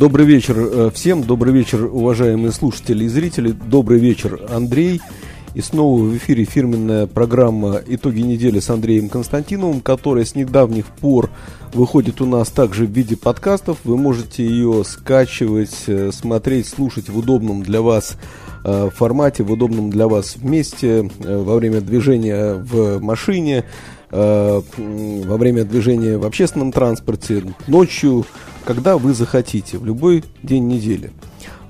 Добрый вечер э, всем, добрый вечер, уважаемые слушатели и зрители, добрый вечер, Андрей. И снова в эфире фирменная программа «Итоги недели» с Андреем Константиновым, которая с недавних пор выходит у нас также в виде подкастов. Вы можете ее скачивать, э, смотреть, слушать в удобном для вас э, формате, в удобном для вас месте, во время движения в машине, во время движения в общественном транспорте, ночью, когда вы захотите, в любой день недели.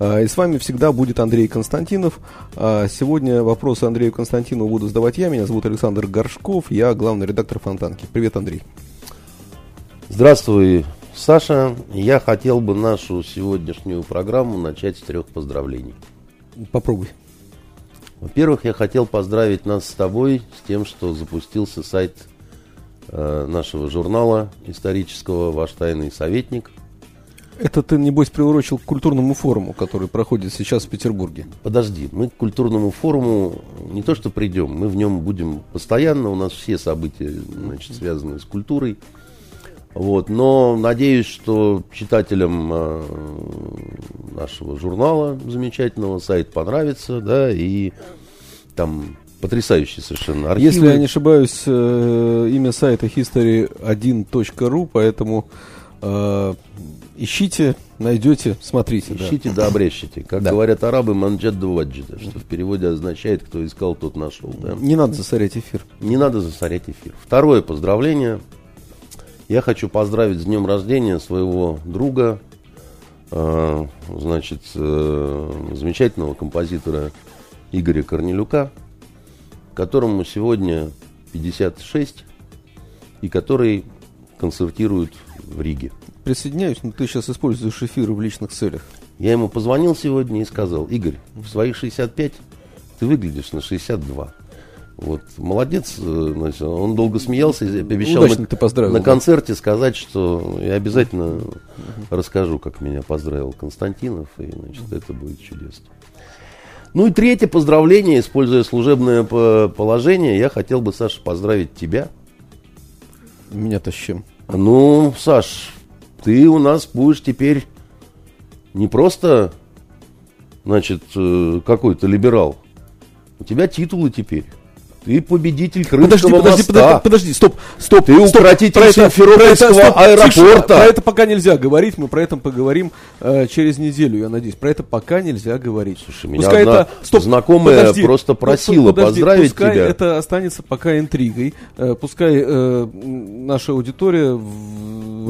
А, и с вами всегда будет Андрей Константинов. А, сегодня вопросы Андрею Константинову буду задавать я. Меня зовут Александр Горшков. Я главный редактор Фонтанки. Привет, Андрей. Здравствуй, Саша. Я хотел бы нашу сегодняшнюю программу начать с трех поздравлений. Попробуй. Во-первых, я хотел поздравить нас с тобой с тем, что запустился сайт э, нашего журнала исторического «Ваш тайный советник». Это ты, небось, приурочил к культурному форуму, который проходит сейчас в Петербурге. Подожди, мы к культурному форуму не то что придем, мы в нем будем постоянно, у нас все события значит, связаны с культурой. Вот, но надеюсь, что читателям э, нашего журнала замечательного сайт понравится, да, и там потрясающий совершенно архивы. Если я не ошибаюсь, э, имя сайта history1.ru, поэтому э, ищите, найдете, смотрите. Ищите, да, да обрещите. Как да. говорят арабы, манджет ваджида, что в переводе означает, кто искал, тот нашел. Да? Не надо засорять эфир. Не надо засорять эфир. Второе поздравление. Я хочу поздравить с днем рождения своего друга, э, значит, э, замечательного композитора Игоря Корнелюка, которому сегодня 56 и который концертирует в Риге присоединяюсь, но ты сейчас используешь эфир в личных целях. Я ему позвонил сегодня и сказал, Игорь, в своих 65 ты выглядишь на 62. Вот, молодец, э, значит, он долго смеялся и обещал Удачно на, ты поздравил, на концерте сказать, что я обязательно угу. расскажу, как меня поздравил Константинов, и значит, это будет чудесно. Ну и третье поздравление, используя служебное положение, я хотел бы, Саша, поздравить тебя. Меня-то с чем? Ну, Саш, ты у нас будешь теперь не просто, значит, э, какой-то либерал. У тебя титулы теперь. Ты победитель Крымского подожди, подожди, моста. Подожди, стоп, стоп. Ты стоп, укротитель Симферопольского аэропорта. Тише, про это пока нельзя говорить, мы про это поговорим э, через неделю, я надеюсь. Про это пока нельзя говорить. Слушай, меня пускай одна это, стоп, знакомая подожди, просто просила подожди, поздравить пускай тебя. это останется пока интригой. Э, пускай э, наша аудитория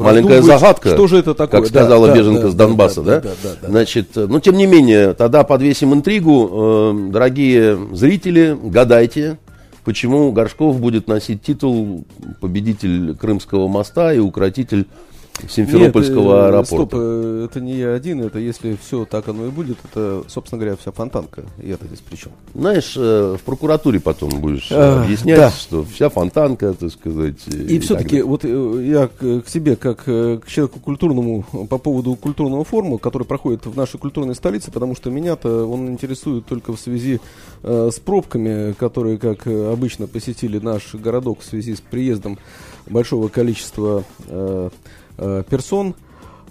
Маленькая загадка. Что же это такое? Как сказала да, беженка да, с Донбасса, да? Да, да, да? Значит, ну, тем не менее, тогда подвесим интригу. Э, дорогие зрители, гадайте, почему Горшков будет носить титул победитель Крымского моста и укротитель Симферопольского Нет, аэропорта. Стоп, э, это не я один, это если все так оно и будет, это, собственно говоря, вся фонтанка. И это здесь при чем? Знаешь, э, в прокуратуре потом будешь а, объяснять, да. что вся фонтанка, так сказать. И, и все-таки, вот я к, к тебе, как к человеку культурному, по поводу культурного форума, который проходит в нашей культурной столице, потому что меня-то он интересует только в связи э, с пробками, которые, как обычно, посетили наш городок в связи с приездом большого количества э, Э, персон,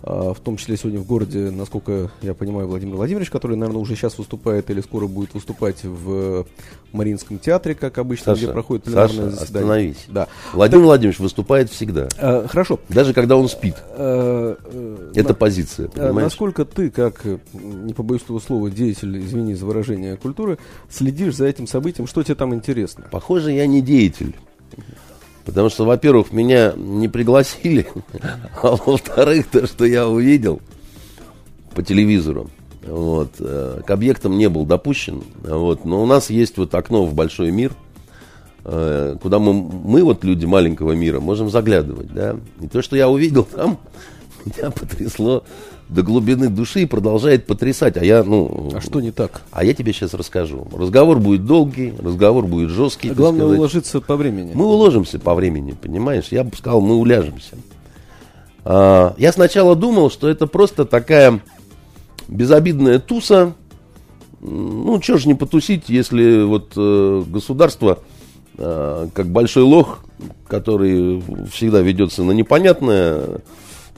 э, в том числе сегодня в городе, насколько я понимаю, Владимир Владимирович, который, наверное, уже сейчас выступает или скоро будет выступать в Мариинском театре, как обычно, Саша, где проходит пленарное Саша, заседание. остановись. Да. Владимир так, Владимирович выступает всегда. Э, хорошо. Даже когда он спит. Э, э, Это на, позиция, понимаешь? Насколько ты, как, не побоюсь этого слова, деятель, извини за выражение культуры, следишь за этим событием, что тебе там интересно? Похоже, я не деятель. Потому что, во-первых, меня не пригласили, а во-вторых, то, что я увидел по телевизору, вот, э, к объектам не был допущен. Вот, но у нас есть вот окно в большой мир, э, куда мы, мы вот люди маленького мира можем заглядывать. Да? И то, что я увидел там, меня потрясло до глубины души и продолжает потрясать. А я, ну... А что не так? А я тебе сейчас расскажу. Разговор будет долгий, разговор будет жесткий. А главное сказать. уложиться по времени. Мы уложимся по времени, понимаешь? Я бы сказал, мы уляжемся. А, я сначала думал, что это просто такая безобидная туса. Ну, что ж не потусить, если вот э, государство, э, как большой лох, который всегда ведется на непонятное,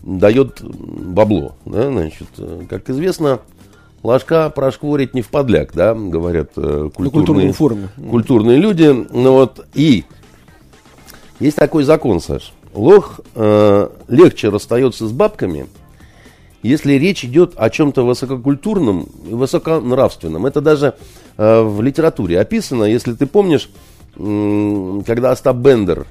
дает бабло. Да? Значит, э, как известно, ложка прошкворить не в подляк, да, говорят э, На культурные, культурном форуме. культурные люди. Ну вот, и есть такой закон, Саш. Лох э, легче расстается с бабками, если речь идет о чем-то высококультурном и высоконравственном. Это даже э, в литературе описано, если ты помнишь, м, когда Остап Бендер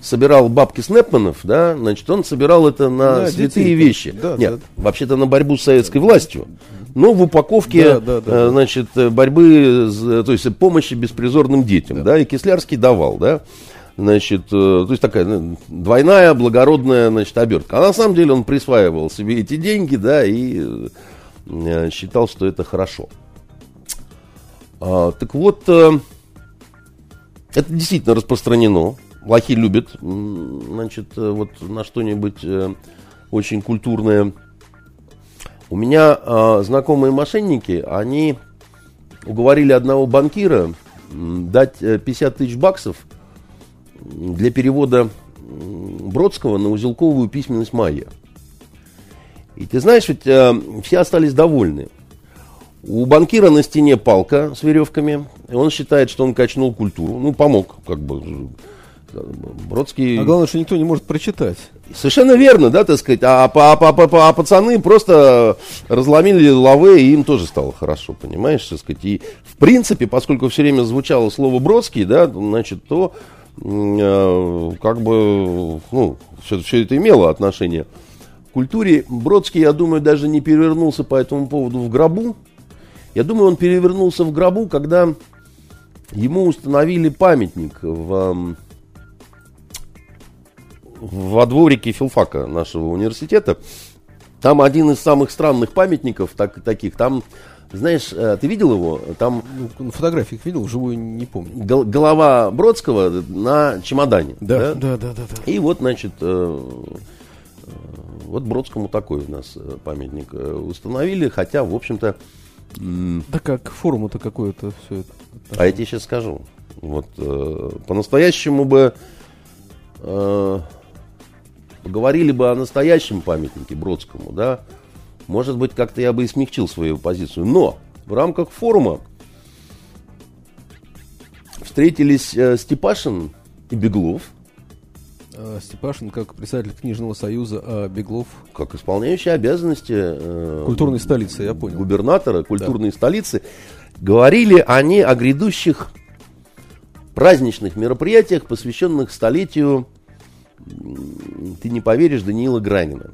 собирал бабки Снепманов, да, значит, он собирал это на Да, святые детей. вещи. Да, Нет, да. вообще-то на борьбу с советской властью. Но в упаковке, Да, да, да, э, да. значит, э, борьбы, с- то есть помощи беспризорным детям, да, и Кислярский давал, да, значит, э, то есть такая ну, двойная благородная, значит, обертка. А на самом деле он присваивал себе эти деньги, да, и э, считал, что это хорошо. А, так вот, э, это действительно распространено. Лохи любят, значит, э, вот на что-нибудь э, очень культурное. У меня э, знакомые мошенники, они уговорили одного банкира дать э, 50 тысяч баксов для перевода Бродского на узелковую письменность майя. И ты знаешь, ведь э, все остались довольны. У банкира на стене палка с веревками. И он считает, что он качнул культуру. Ну, помог, как бы. Бродский... А главное, что никто не может прочитать. Совершенно верно, да, так сказать. А, па- па- па- а пацаны просто разломили лавы, и им тоже стало хорошо, понимаешь, так сказать. И, в принципе, поскольку все время звучало слово Бродский, да, значит, то э, как бы, ну, все, все это имело отношение к культуре. Бродский, я думаю, даже не перевернулся по этому поводу в гробу. Я думаю, он перевернулся в гробу, когда ему установили памятник в... во дворике филфака нашего университета. Там один из самых странных памятников так, таких. Там, знаешь, э, ты видел его? Там Ну, на фотографиях видел, вживую не помню. гол- голова Бродского на чемодане. да, да, да, да. И вот, значит, э, э, вот Бродскому такой у нас э, памятник э, установили, хотя, в общем-то, м, Да как, форму-то какое-то все это. а я тебе сейчас скажу. Вот э, по-настоящему бы э, поговорили бы о настоящем памятнике Бродскому, да, может быть, как-то я бы и смягчил свою позицию. Но в рамках форума встретились э, Степашин и Беглов, А Степашин как председатель книжного союза, а Беглов как исполняющие обязанности э, культурной столицы, я понял. губернатора культурной столицы. Говорили они о грядущих праздничных мероприятиях, посвященных столетию, ты не поверишь, Даниила Гранина,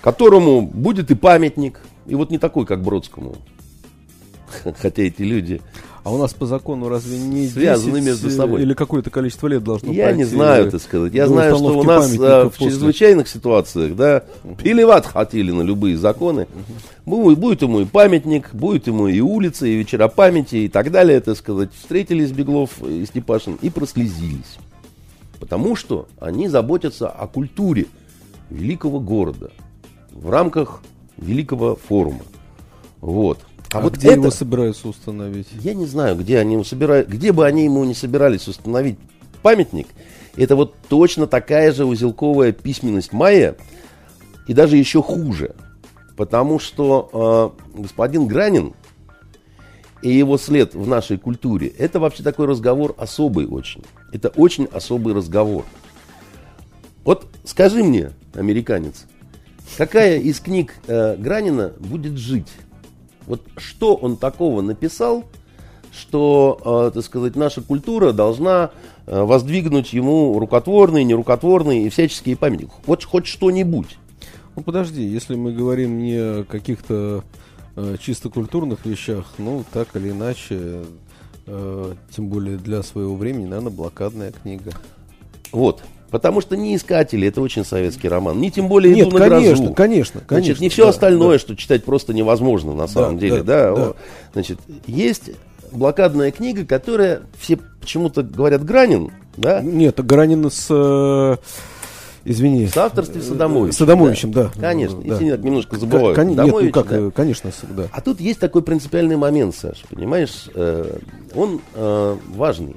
которому будет и памятник, и вот не такой, как Бродскому. Хотя эти люди, А у нас по закону разве не Связаны 10, между собой. Или какое-то количество лет должно я не пройти знаю, так сказать. Я знаю, что у нас э, памятников в после? чрезвычайных ситуациях, да, плевать хотели на любые законы. Будет, будет ему и памятник, будет ему и улица, и вечера памяти, и так далее, так сказать. Встретились Беглов и Степашин и прослезились. Потому что они заботятся о культуре великого города в рамках великого форума. Вот. А, вот где это- его собираются установить? я не знаю, где они ему собирают, где бы они ему не собирались установить памятник. Это вот точно такая же узелковая письменность майя, и даже еще хуже. Потому что э, господин Гранин и его след в нашей культуре, это вообще такой разговор особый очень. Это очень особый разговор. Вот скажи мне, американец, какая из книг э, Гранина будет жить? Вот что он такого написал, что, э, так сказать, наша культура должна э, воздвигнуть ему рукотворные, нерукотворные и всяческие памятники. Вот хоть что-нибудь. Ну подожди, если мы говорим не о каких-то э, чисто культурных вещах, ну так или иначе, э, тем более для своего времени, наверное, блокадная книга. Вот. Потому что не искатели, это очень советский роман. Не тем более Нет, иду на конечно, грозу. конечно, Значит, конечно, не все да, остальное, да. что читать просто невозможно на самом деле. да, Да, да. Значит, есть блокадная книга, которая все почему-то говорят Гранин, да, Нет, Гаранин с... э, Извини. в авторстве Садомовича. С Садомовичем, да. Конечно, Да. если так немножко забывают. Кон- Нет, ну как, да. э, конечно, да. А тут есть такой принципиальный момент, Саша, понимаешь? Э, Он э, важный.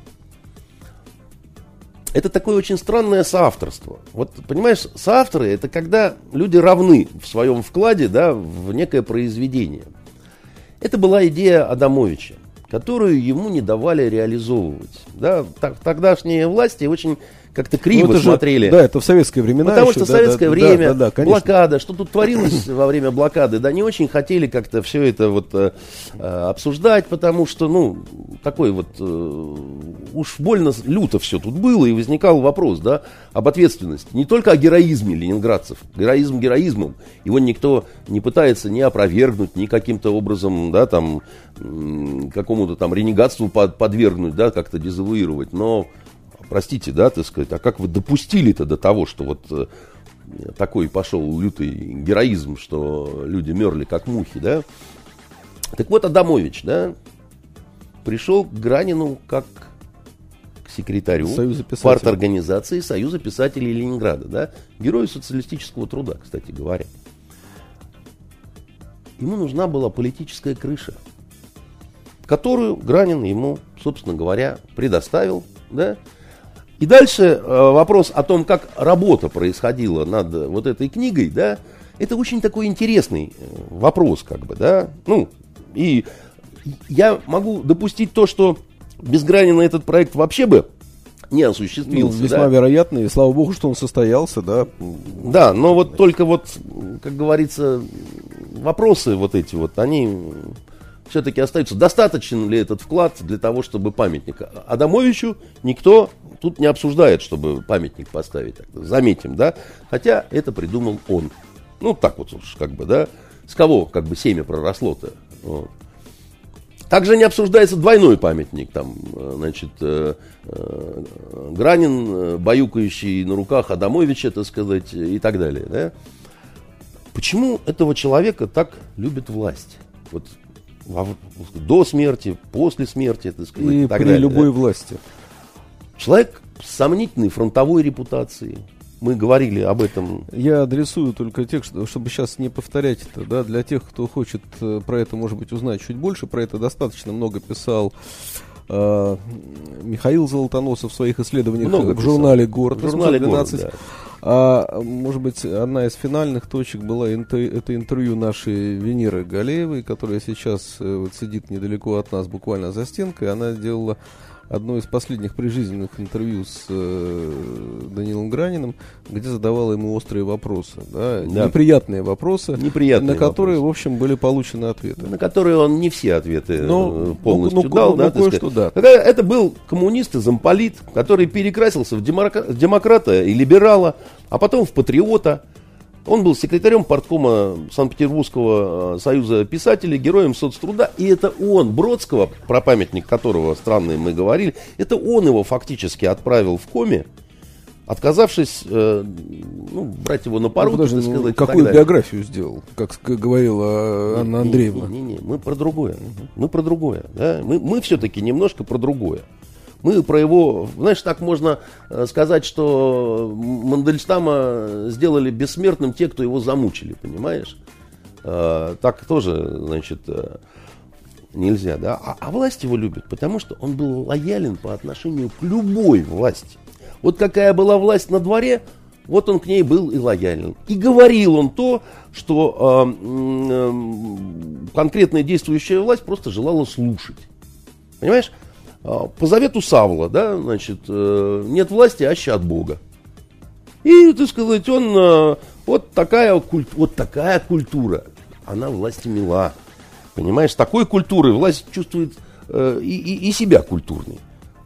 Это такое очень странное соавторство. Вот, понимаешь, соавторы это когда люди равны в своем вкладе, да, в некое произведение. Это была идея Адамовича, которую ему не давали реализовывать. Да, так- тогдашние власти очень как-то криво Ну, это же- смотрели. да, это в советское времена. Потому еще, что да, советское да, время, да, да, да, блокада, что тут творилось во время блокады, да, не очень хотели как-то все это вот э, э, обсуждать, потому что, ну, такой вот, э, уж больно люто все тут было, и возникал вопрос, да, об ответственности. Не только о героизме ленинградцев, героизм героизмом, его никто не пытается ни опровергнуть, ни каким-то образом, да, там, какому-то там ренегатству под- подвергнуть, да, как-то дезавуировать, но простите, да, так сказать, а как вы допустили-то до того, что вот э, такой пошел лютый героизм, что люди мерли как мухи, да? Так вот, Адамович, да, пришел к Гранину как к секретарю парторганизации Союза писателей Ленинграда, да, герою социалистического труда, кстати говоря. Ему нужна была политическая крыша, которую Гранин ему, собственно говоря, предоставил, да. И дальше э, вопрос о том, как работа происходила над э, вот этой книгой, да, это очень такой интересный э, вопрос, как бы, да. Ну, и я могу допустить то, что без Гранина этот проект вообще бы не Ну, осуществился. весьма да. вероятно, и слава богу, что он состоялся, да. Да, но вот только вот, как говорится, вопросы вот эти вот, они все-таки остаются. Достаточен ли этот вклад для того, чтобы памятник Адамовичу никто тут не обсуждает, чтобы памятник поставить. Заметим, да? Хотя это придумал он. Ну, так вот уж, как бы, да? С кого, как бы, семя проросло-то? Вот. Также не обсуждается двойной памятник, там, э, значит, э, э, Гранин, э, баюкающий на руках Адамовича, так сказать, и так далее, да? Почему этого человека так любит власть? Вот во- до смерти, после смерти, так сказать, и, И так при далее, любой да? власти. Человек с сомнительной фронтовой репутацией. Мы говорили об этом. Я адресую только тех, что- чтобы сейчас не повторять это, да, для тех, кто хочет э, про это, может быть, узнать чуть больше, про это достаточно много писал э, Михаил Золотоносов в своих исследованиях Много в журнале «Город» В журнале «Город», 812. да. А может быть, одна из финальных точек была интер- это интервью нашей Венеры Галеевой, которая сейчас э, вот сидит недалеко от нас, буквально за стенкой. Она делала одно из последних прижизненных интервью с э, Данилом Граниным, где задавала ему острые вопросы, да, Да. неприятные вопросы, Неприятные на которые, вопросы. в общем, были получены ответы. На которые он не все ответы Ну, э, полностью ну, ну, дал. ну, да, ну, сказать. да. Это был коммунист и замполит, который перекрасился в демократа и либерала, а потом в патриота. Он был секретарем парткома Санкт-Петербургского э, союза писателей, героем соцтруда. И это он, Бродского, про памятник которого странные мы говорили, это он его фактически отправил в коме, отказавшись э, ну, брать его на Ну, так ну, сказать. и какую биографию сделал, как говорила Анна Андреевна? Не-не-не, мы про другое. Мы про другое. Да? Мы, мы все-таки немножко про другое. Мы про его, знаешь, так можно э, сказать, что Мандельштама сделали бессмертным те, кто его замучили, понимаешь? Э, так тоже, значит, э, нельзя, да? А, а власть его любит, потому что он был лоялен по отношению к любой власти. Вот какая была власть на дворе, вот он к ней был и лоялен. И говорил он то, что э, м, конкретная действующая власть просто желала слушать. Понимаешь? А, По завету Савла, да, значит, э, нет власти, аще от Бога. И, так сказать, он э, вот такая, культ, вот такая культура, она власти мила. Понимаешь, такой культурой власть чувствует э, и, и- и себя культурной.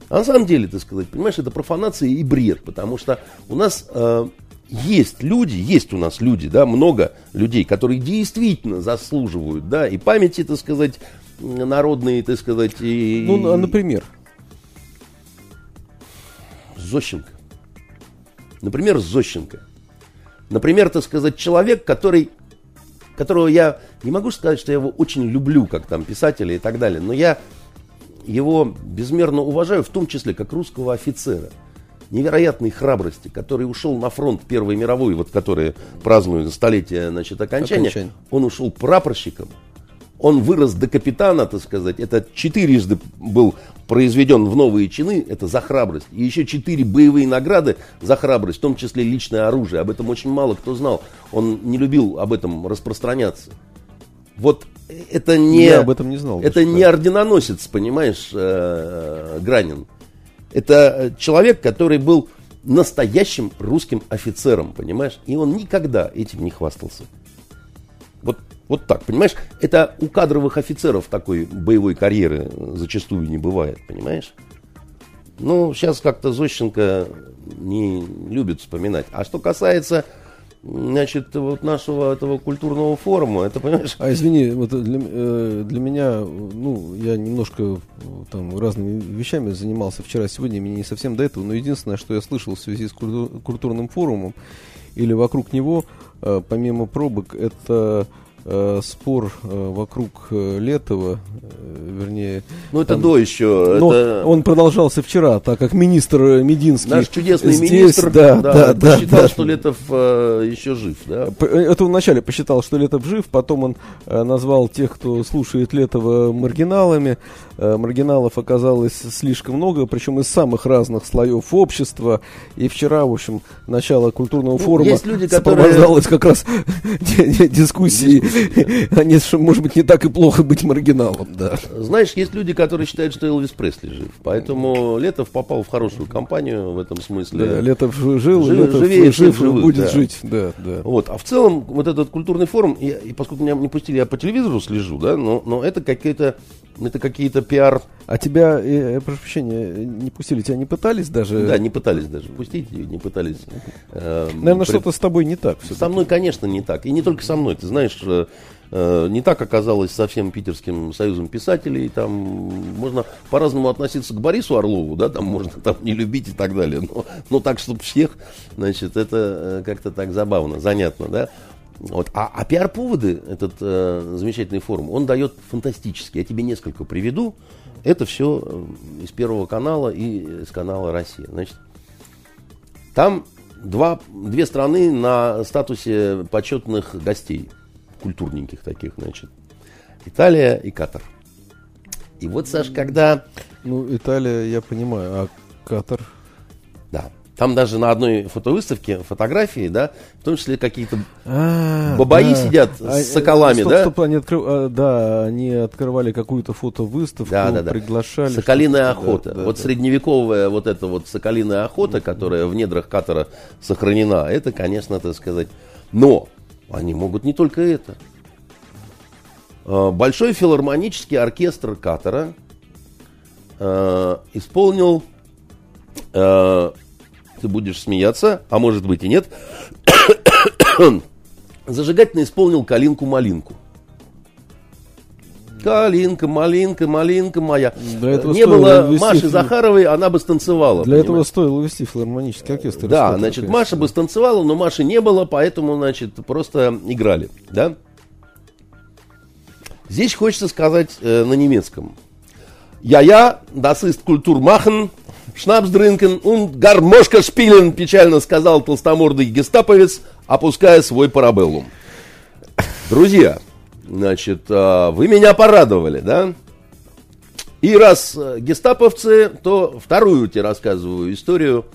А на самом деле, так сказать, понимаешь, это профанация и бред, потому что у нас э, есть люди, есть у нас люди, да, много людей, которые действительно заслуживают, да, и памяти, так сказать, народные, так сказать, и... Ну, например, Зощенко. Например, Зощенко. Например, так сказать, человек, который, которого я не могу сказать, что я его очень люблю, как там писателя и так далее, но я его безмерно уважаю, в том числе как русского офицера невероятной храбрости, который ушел на фронт Первой мировой, вот который празднует столетие значит, окончания, Окончание. он ушел прапорщиком, он вырос до капитана, так сказать, это четырежды был произведен в новые чины, это за храбрость, и еще четыре боевые награды за храбрость, в том числе личное оружие, об этом очень мало кто знал, он не любил об этом распространяться. Вот это не... Я об этом не знал. Это не орденоносец, понимаешь, э, Гранин. Это э, человек, который был настоящим русским офицером, понимаешь? И он никогда этим не хвастался. Вот, так, понимаешь? Это у кадровых офицеров такой боевой карьеры зачастую не бывает, понимаешь? Ну, сейчас как-то Зощенко не любит вспоминать. А что касается, значит, вот нашего этого культурного форума, это, понимаешь, А извини, вот для, э, для меня, ну, я немножко э, там разными вещами занимался вчера, сегодня, мне не совсем до этого, но единственное, что я слышал в связи с культу- культурным форумом или вокруг него, э, помимо пробок, это э, спор э, вокруг э, Летова, э, вернее... ну это там- до еще. Но это... он продолжался вчера, так как министр э, Мединский... Наш чудесный здесь, министр да, да, да, посчитал, да. что Летов э, еще жив, да? П- Это он вначале посчитал, что Летов жив, потом он э, назвал тех, кто слушает Летова, маргиналами. Э, маргиналов оказалось слишком много, причем из самых разных слоев общества. И вчера, в общем, начало культурного Ну, форума есть люди, которые- сопровождалось как раз дискуссией. Может быть, не так и плохо быть маргиналом, да. Знаешь, есть люди, которые считают, что Элвис Пресли жив. Поэтому Летов попал в хорошую компанию в этом смысле. Да, Летов жил, Жив- Летов живее жив, живых, будет да. жить, да, да. Вот. А в целом, вот этот культурный форум, я- и поскольку меня не пустили, я по телевизору слежу, да, но, но это какие-то это какие-то пиар. А тебя, э, э, прошу прощения, не пустили, тебя не пытались даже? Да, не пытались даже пустить, не пытались. э, Наверное, при- что-то с тобой не так. Со мной, конечно, не так. И не только со мной. Ты знаешь, э, э, не так оказалось со всем Питерским союзом писателей. Там можно по-разному относиться к Борису Орлову, да, там можно там не любить и так далее. Но, но так, чтобы всех, значит, это э, как-то так забавно, занятно, да. Вот. А, а пиар-поводы, этот э, замечательный форум, он дает фантастически. Я тебе несколько приведу. Это все э, из Первого канала и из канала Россия. Значит, там два, две страны на статусе почетных гостей, культурненьких таких, значит. Италия и Катар. И вот, Саш, когда... Ну, Италия, я понимаю, а Катар? Да, там даже на одной фотовыставке фотографии, да, в том числе какие-то... А, Бабаи сидят с э, соколами, стоп, да? Стоп, они откры- а, да, они открывали какую-то фотовыставку, Да, да, да. приглашали. Соколиная да, охота. да, вот да. средневековая вот эта вот соколиная охота, которая в недрах Катара сохранена, это, конечно, так сказать. Но они могут не только это. Э, Большой филармонический оркестр Катара э, исполнил, э, ты будешь смеяться, а может быть и нет, зажигательно исполнил «Калинку-малинку». Калинка, малинка, малинка моя. Для этого Не было Маши фи- Захаровой, она бы станцевала. Для этого понимаешь? стоило вести филармонический оркестр. Да, значит, конечно. Маша бы станцевала, но Маши не было, поэтому, значит, просто играли, да? Здесь хочется сказать э, на немецком. Я-я, das ist Kultur Schnaps trinken und гармошка spielen, печально сказал толстомордый гестаповец, опуская свой парабеллум. Друзья, значит, э, вы меня порадовали, да? И раз э, гестаповцы, то вторую тебе рассказываю историю,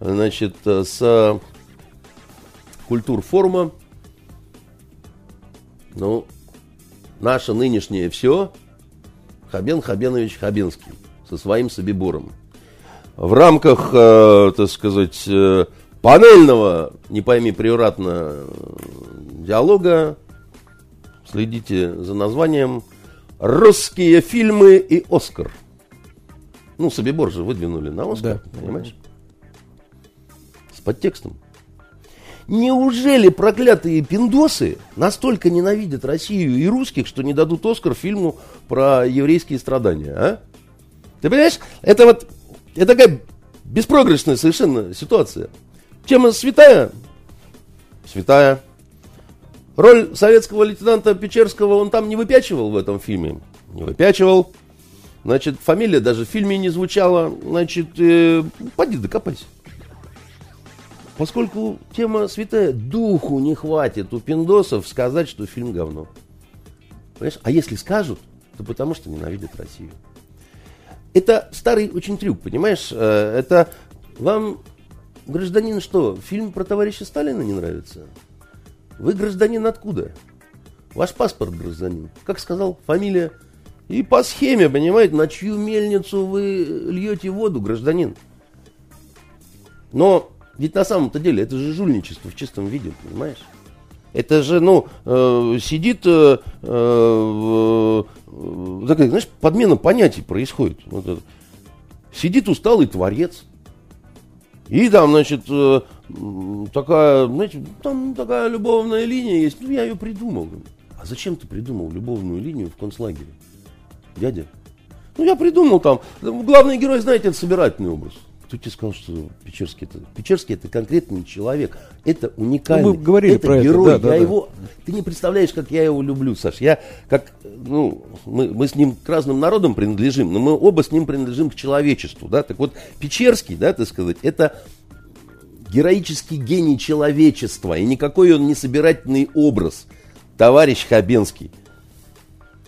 значит, э, с культурфорума. Ну, наше нынешнее все Хабен Хабенович Хабенский со своим собибором. В рамках, э, так сказать, э, панельного, не пойми превратно, э, диалога, следите за названием «Русские фильмы и Оскар». Ну, Собибор же выдвинули на Оскар, Да. понимаешь? С подтекстом. Неужели проклятые пиндосы настолько ненавидят Россию и русских, что не дадут Оскар фильму про еврейские страдания, а? Ты понимаешь, это вот, это такая беспроигрышная совершенно ситуация. Тема святая? Святая. Роль советского лейтенанта Печерского он там не выпячивал в этом фильме? Не выпячивал. Значит, фамилия даже в фильме не звучала. Значит, э, поди докопайся. Поскольку тема святая, духу не хватит у пиндосов сказать, что фильм говно. Понимаешь? А если скажут, то потому что ненавидят Россию. Это старый очень трюк, понимаешь? Э, это вам, гражданин, что, фильм про товарища Сталина не нравится? Вы гражданин откуда? Ваш паспорт гражданин. Как сказал, фамилия. И по схеме, понимаете, на чью мельницу вы льете воду, гражданин. Но ведь на самом-то деле это же жульничество в чистом виде, понимаешь? Это же, ну, э, сидит, э, э, такая, знаешь, подмена понятий происходит. Вот это. Сидит усталый творец. И там, значит, э, такая, знаете, там такая любовная линия есть. Ну, я ее придумал. А зачем ты придумал любовную линию в концлагере? Дядя? Ну, я придумал там. Главный герой, знаете, это собирательный образ. Кто тебе сказал, что Печерский это? Печерский это конкретный человек. Это уникальный. Ну, мы говорили это про герой. это. Да, я да, его. Ты не представляешь, как я его люблю, Саш. Я как, ну, мы, мы с ним к разным народам принадлежим, но мы оба с ним принадлежим к человечеству, да. Так вот, Печерский, да, так сказать, это героический гений человечества, и никакой он не собирательный образ, товарищ Хабенский.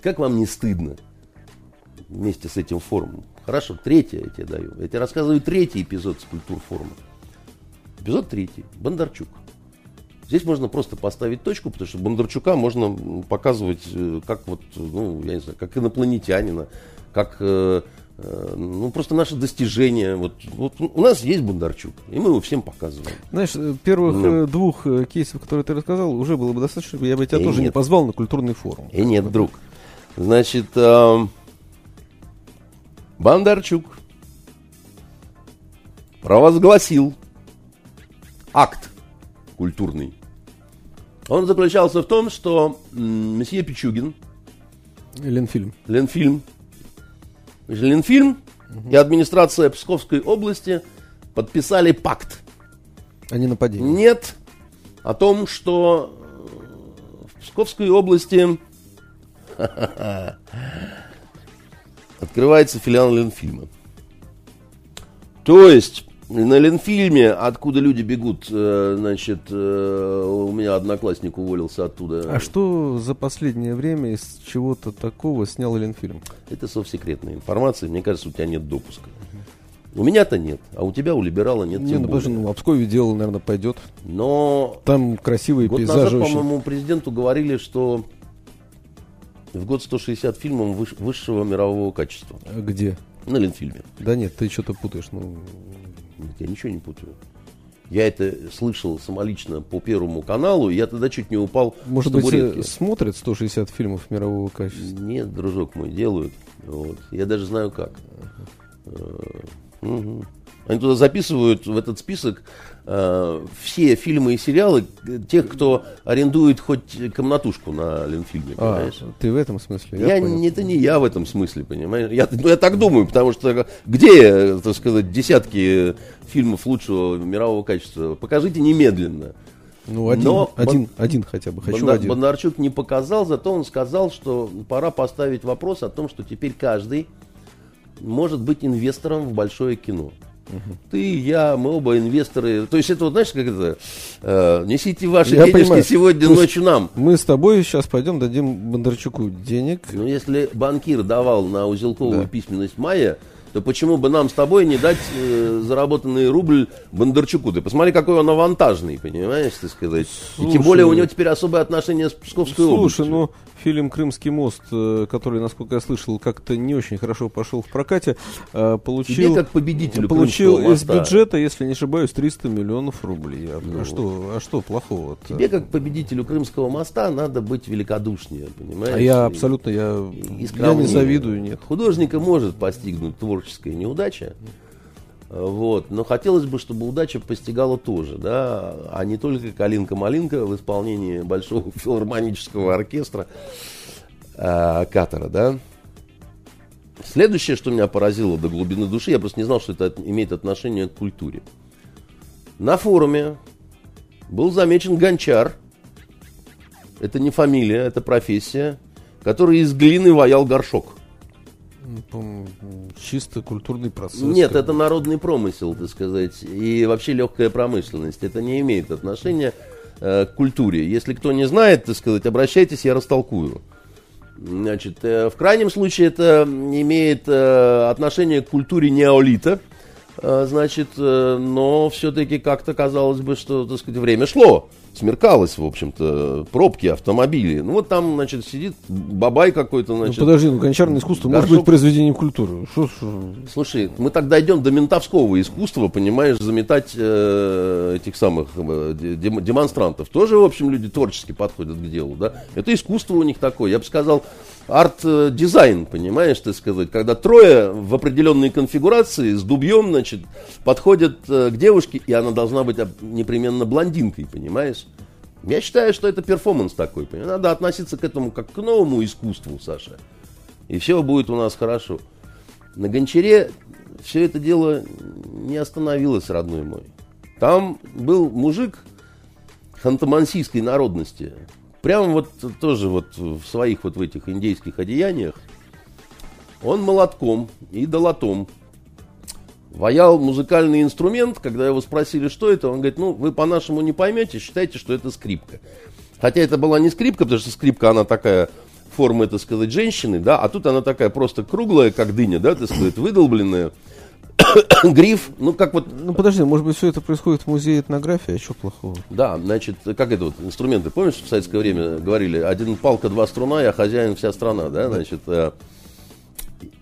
Как вам не стыдно вместе с этим форумом? Хорошо, третье я тебе даю. Я тебе рассказываю третий эпизод с культур форума. Эпизод третий. Бондарчук. Здесь можно просто поставить точку, потому что Бондарчука можно показывать э, как вот, ну, я не знаю, как инопланетянина, как, э, э, ну, просто наше достижение. Вот, вот у нас есть Бондарчук, и мы его всем показываем. Знаешь, первых э, двух кейсов, которые ты рассказал, уже было бы достаточно, я бы тебя И тоже не нет. позвал на культурный форум. И нет, друг. Значит, Бондарчук провозгласил акт культурный. Он заключался в том, что месье Пичугин, Ленфильм. Ленфильм, Ленфильм и администрация Псковской области подписали пакт. А не нападение. Нет о том, что э, в Псковской области открывается филиал Ленфильма. То есть на Ленфильме, откуда люди бегут, э, значит, э, у меня одноклассник уволился оттуда. А что за последнее время из чего-то такого снял Ленфильм? Это совсекретная информация, мне кажется, у тебя нет допуска. У меня-то нет, а у тебя, у либерала нет. Не, ну, подожди, ну, в Обскове дело, наверное, пойдет. Но Там красивые Год пейзажи назад, очень. по-моему, президенту говорили, что в год 160 фильмов выш- высшего мирового качества. А Где? На Ленфильме. Да нет, ты что-то путаешь. Ну, Нет, я ничего не путаю. Я это слышал самолично по Первому каналу, и я тогда чуть не упал может с быть, табуретки. э, смотрят 160 фильмов мирового качества? Нет, дружок мой, делают. Вот. Я даже знаю как. Мгм. Они туда записывают в этот список э, все фильмы и сериалы тех, кто арендует хоть комнатушку на Ленфильме, А, понимаешь? ты в этом смысле? Я, понял. не, это не я в этом смысле, понимаешь? Я, ну, я так думаю, потому что где, так сказать, десятки фильмов лучшего мирового качества? Покажите немедленно. Ну, один, Но один, Бон- один хотя бы. Хочу Бондар- один. Бондарчук не показал, зато он сказал, что пора поставить вопрос о том, что теперь каждый может быть инвестором в большое кино. Ты, я, мы оба инвесторы. То есть это вот, знаешь, как это, э, несите ваши Я денежки понимаю. сегодня есть- ночью нам. Мы с тобой сейчас пойдем дадим Бондарчуку денег. Ну, если банкир давал на узелковую Да. письменность Майя, то почему бы нам с тобой не дать э, заработанный рубль Бондарчуку? Ты посмотри, какой он авантажный, понимаешь, так сказать. И тем Слушай, более у него теперь особое отношение с Псковской Слушай, областью. ну фильм «Крымский мост», э, который, насколько я слышал, как-то не очень хорошо пошел в прокате, э, получил, как победителю получил из моста. бюджета, если не ошибаюсь, 300 миллионов рублей. А, а что, а что плохого? Тебе, как победителю Крымского моста, надо быть великодушнее, понимаешь? А я абсолютно, я, я не завидую, нет. Художника может постигнуть творческая неудача, вот, но хотелось бы, чтобы удача постигала тоже, да, а не только Калинка-Малинка в исполнении Большого филармонического оркестра э, Катара, да. Следующее, что меня поразило до глубины души, я просто не знал, что это имеет отношение к культуре. На форуме был замечен гончар. Это не фамилия, это профессия, который из глины ваял горшок. Чисто культурный процесс. Нет, это народный промысел, так сказать, и вообще легкая промышленность. Это не имеет отношения э, к культуре. Если кто не знает, так сказать, обращайтесь, я растолкую. Значит, э, в крайнем случае это имеет э, отношение к культуре неолита, э, значит, э, но все-таки как-то казалось бы, что, так сказать, время шло смеркалось, в общем-то, пробки, автомобили. Ну, вот там, значит, сидит бабай какой-то, Ну, значит. подожди, ну гончарное искусство может горшок. быть произведением культуры. Шо- шо- Слушай, мы тогда идем до ментовского искусства, понимаешь, заметать э, этих самых э, де- дем- демонстрантов. Тоже, в общем, люди творчески подходят к делу, да. Это искусство у них такое. Я бы сказал, арт-дизайн, понимаешь, так сказать. Когда трое в определенной конфигурации с дубьем, значит, подходят э, к девушке, и она должна быть непременно блондинкой, понимаешь. Я считаю, что это перформанс такой. понимаешь. Надо относиться к этому как к новому искусству, Саша. И все будет у нас хорошо. На Гончаре все это дело не остановилось, родной мой. Там был мужик хантамансийской народности. Прямо вот тоже вот в своих вот в этих индейских одеяниях. Он молотком и долотом ваял музыкальный инструмент. Когда его спросили, что это, он говорит, ну, вы по-нашему не поймете, считайте, что это скрипка. Хотя это была не скрипка, потому что скрипка, она такая формы, так сказать, женщины, да, а тут она такая просто круглая, как дыня, да, так сказать, выдолбленная. Гриф, ну, как вот Ну подожди, может быть, все это происходит в музее этнографии, а что плохого? Да, значит, как это вот, инструменты, помнишь, в советское время говорили, один палка, два струна, я хозяин, вся страна, да, значит, э,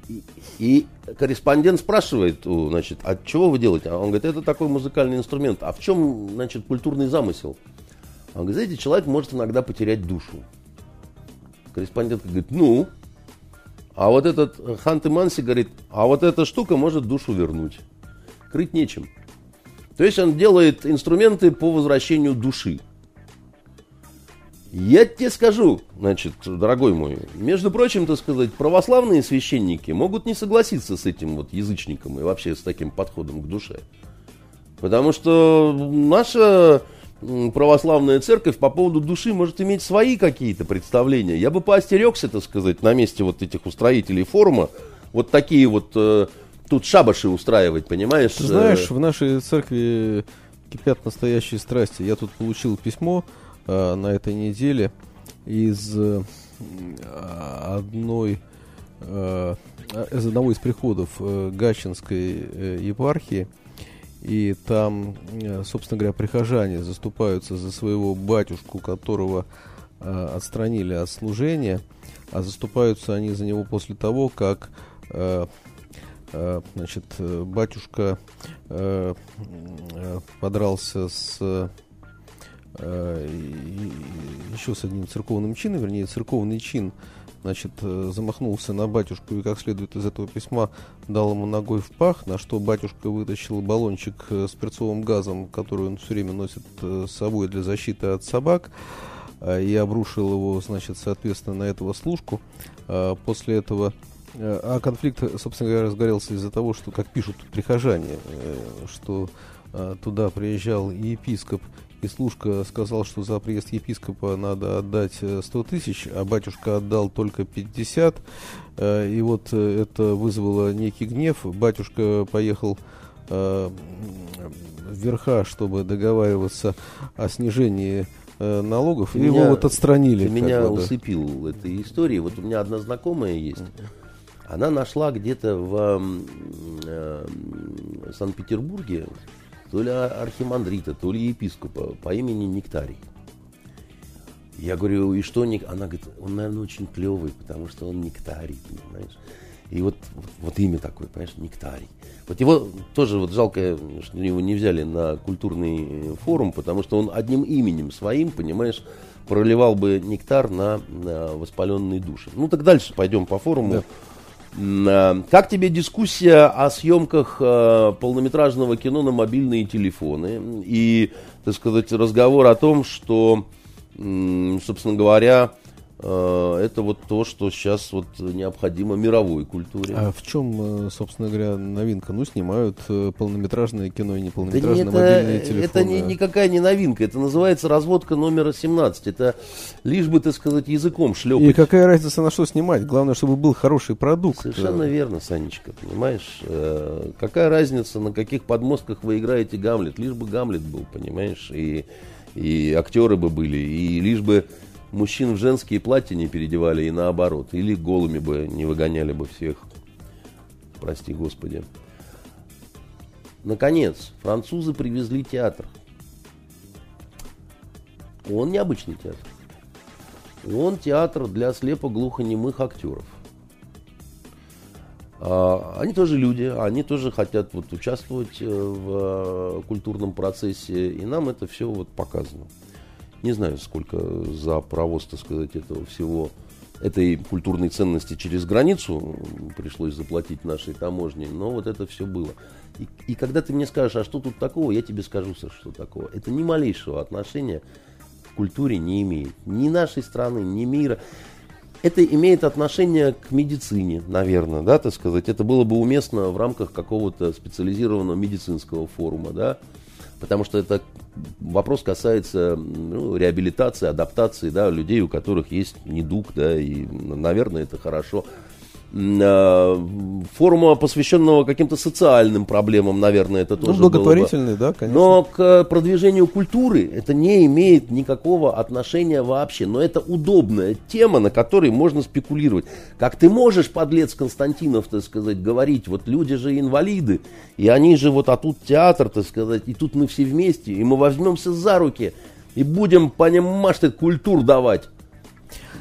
и, и корреспондент спрашивает, значит, а чего вы делаете? А он говорит, это такой музыкальный инструмент, а в чем, значит, культурный замысел? Он говорит, знаете, человек может иногда потерять душу. Корреспондент говорит, ну, а вот этот Ханты Манси говорит, а вот эта штука может душу вернуть. Крыть нечем. То есть он делает инструменты по возвращению души. Я тебе скажу, значит, дорогой мой, между прочим, так сказать, православные священники могут не согласиться с этим вот язычником и вообще с таким подходом к душе. Потому что наша православная церковь по поводу души может иметь свои какие-то представления. Я бы поостерегся, так сказать, на месте вот этих устроителей форума, вот такие вот э, тут шабаши устраивать, понимаешь? Ты знаешь, в нашей церкви кипят настоящие страсти. Я тут получил письмо э, на этой неделе из э, одной э, из одного из приходов э, Гатчинской э, епархии. И там, э, собственно говоря, прихожане заступаются за своего батюшку, которого э, отстранили от служения, а заступаются они за него после того, как э, значит, батюшка подрался с еще с одним церковным чином, вернее, церковный чин значит, э, замахнулся на батюшку и, как следует из этого письма, дал ему ногой в пах, на что батюшка вытащил баллончик э, с перцовым газом, который он все время носит э, с собой для защиты от собак, и обрушил его, значит, соответственно, на этого служку. После этого а конфликт, собственно говоря, разгорелся из-за того, что, как пишут прихожане, что туда приезжал и епископ, и служка сказал, что за приезд епископа надо отдать э, 100 тысяч, а батюшка отдал только 50. Э, И вот э, это вызвало некий гнев. Батюшка поехал э, м, в верха, чтобы договариваться о снижении э, налогов, Ты и его меня- вот отстранили. Ты меня бы, да. усыпил этой историей. Вот у меня одна знакомая есть. Она нашла где-то в э, Санкт-Петербурге то ли архимандрита, то ли епископа по имени Нектарий. Я говорю, и что Ник? Она говорит, он, наверное, очень клевый, потому что он нектарий, понимаешь? И вот, вот, вот имя такое, понимаешь, нектарий. Вот его тоже вот жалко, что его не взяли на культурный э, форум, потому что он одним именем своим, понимаешь, проливал бы нектар на, на воспаленные души. Ну так дальше пойдем по форуму. М, а, Как тебе дискуссия о съемках э, полнометражного кино на мобильные телефоны? И, так сказать, разговор о том, что, собственно говоря, Э, это вот то, что сейчас вот необходимо мировой культуре. А в чем, э, собственно говоря, новинка? Ну, снимают э, полнометражное кино и Да неполнометражные не, мобильные это, телефоны. это не, никакая не новинка, это называется разводка номера 17. Это лишь бы, так сказать, языком шлепать. И какая разница, на что снимать? Главное, чтобы был хороший продукт. Совершенно верно, Санечка, понимаешь? Э, Какая разница, на каких подмостках вы играете Гамлет? Лишь бы Гамлет был, понимаешь? И, и актеры бы были, и лишь бы мужчин в женские платья не переодевали, и наоборот. Или голыми бы не выгоняли бы всех. Прости, Господи. Наконец, французы привезли театр. Он необычный театр. Он театр для слепо-глухонемых актеров. А, Они тоже люди, они тоже хотят вот участвовать э, в э, культурном процессе, и нам это все вот показано. Не знаю, сколько за провоз, так сказать, этого всего, этой культурной ценности через границу пришлось заплатить нашей таможне, но вот это все было. И, и когда ты мне скажешь, а что тут такого, я тебе скажу, Саш, что такого. Это ни малейшего отношения к культуре не имеет. Ни нашей страны, ни мира. Это имеет отношение к медицине, наверное, да, так сказать. Это было бы уместно в рамках какого-то специализированного медицинского форума, да, потому что это вопрос касается ну, реабилитации, адаптации, да, людей, у которых есть недуг, да, и, наверное, это хорошо. А, Форума, посвященного каким-то социальным проблемам, наверное, это Ну, тоже было бы. благотворительный, да, конечно. Но к продвижению культуры это не имеет никакого отношения вообще. Но это удобная тема, на которой можно спекулировать. Как ты можешь, подлец Константинов, так сказать, говорить, вот люди же инвалиды, и они же вот, а тут театр, так сказать, и тут мы все вместе, и мы возьмемся за руки, и будем, понимаешь, ты культур давать.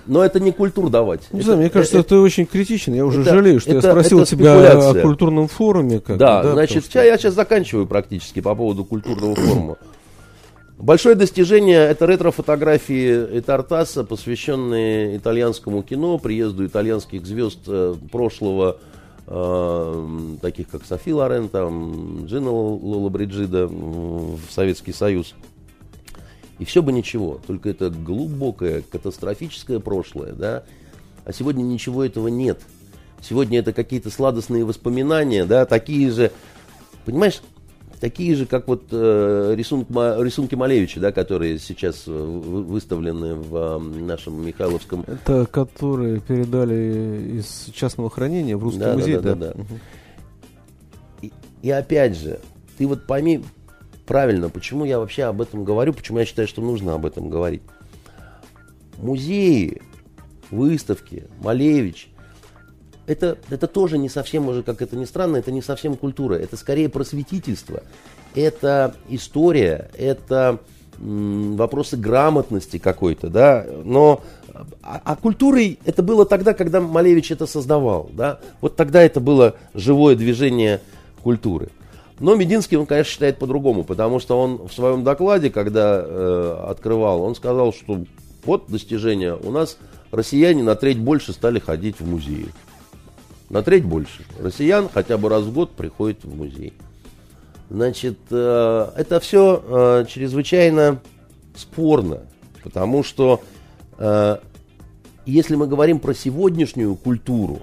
Но это не культур давать. Не Это- знаю, мне кажется, э, это очень критично. Я уже это- жалею, что это- я спросил это тебя о культурном форуме. Как Да, да, значит, что- я сейчас заканчиваю практически по поводу культурного форума. Большое достижение – это ретро-фотографии Тартаса, посвященные итальянскому кино, приезду итальянских звезд э, прошлого, э, таких как Софи Лорен, там, Джина Лола Бриджида в Советский Союз. И все бы ничего, только это глубокое, катастрофическое прошлое, да. А сегодня ничего этого нет. Сегодня это какие-то сладостные воспоминания, да, такие же, понимаешь, такие же, как вот э, рисунок, рисунки Малевича, да, которые сейчас э, вы- выставлены в э, нашем Михайловском Это которые передали из частного хранения в русский Да, музей, да, да? да, да. Мгм. И, и опять же, ты вот пойми правильно, почему я вообще об этом говорю, почему я считаю, что нужно об этом говорить. Музеи, выставки, Малевич, это, это тоже не совсем, уже как это ни странно, это не совсем культура, это скорее просветительство, это история, это вопросы грамотности какой-то, да, но а, а культурой это было тогда, когда Малевич это создавал, да, вот тогда это было живое движение культуры. Но Мединский, он, конечно, считает по-другому, потому что он в своем докладе, когда э, открывал, он сказал, что вот достижение, у нас россияне на треть больше стали ходить в музеи. На треть больше. Россиян хотя бы раз в год приходит в музей. Значит, э, это все чрезвычайно спорно, потому что э, если мы говорим про сегодняшнюю культуру,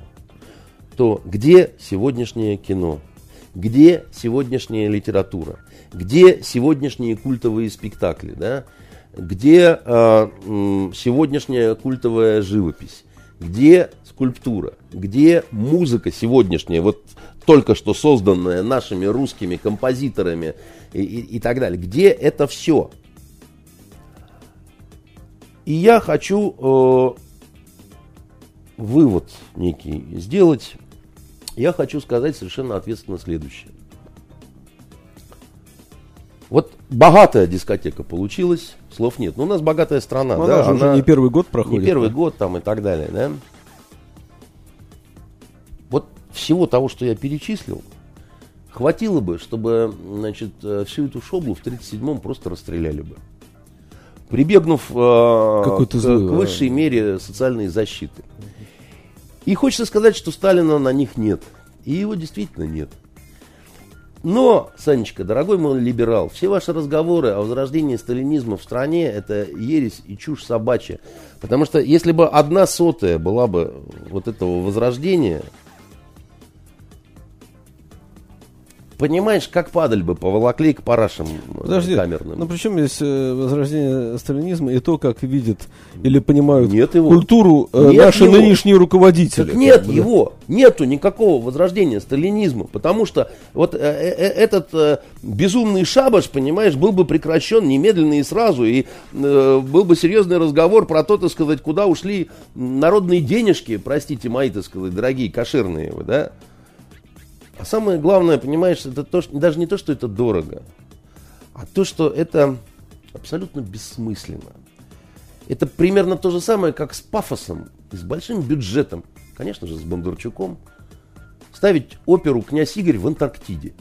то где сегодняшнее кино? Где сегодняшняя литература? Где сегодняшние культовые спектакли? Да? Где э, сегодняшняя культовая живопись? Где скульптура? Где музыка сегодняшняя, вот только что созданная нашими русскими композиторами и, и- и так далее? Где это все? И я хочу э, вывод некий сделать. Я хочу сказать совершенно ответственно следующее. Вот богатая дискотека получилась, слов нет. Но у нас богатая страна, Ну, да, она же уже она- не первый год проходит. не первый год там и так далее, да? Вот всего того, что я перечислил, хватило бы, чтобы, значит, э, всю эту шоблу в 37-м просто расстреляли бы. Прибегнув э, к, злой, к а. высшей мере социальной защиты. И хочется сказать, что Сталина на них нет. И его действительно нет. Но, Санечка, дорогой мой либерал, все ваши разговоры о возрождении сталинизма в стране – это ересь и чушь собачья. Потому что если бы одна сотая была бы вот этого возрождения, понимаешь, как падаль бы поволокли к парашам э, Подожди, камерным. ну причем здесь э, возрождение сталинизма и то, как видят или понимают Нет его. культуру э, Нет наши его. нынешние руководители. Так нет как бы, да. его, нету никакого возрождения сталинизма, потому что вот э, э, э, этот э, безумный шабаш, понимаешь, был бы прекращен немедленно и сразу, и э, был бы серьезный разговор про то, так сказать, куда ушли народные денежки, простите мои, так сказать, дорогие, кошерные, вы, да? А самое главное, понимаешь, это то, что, даже не то, что это дорого, а то, что это абсолютно бессмысленно. Это примерно то же самое, как с пафосом и с большим бюджетом, конечно же, с Бондарчуком, ставить оперу «Князь Игорь» в Антарктиде.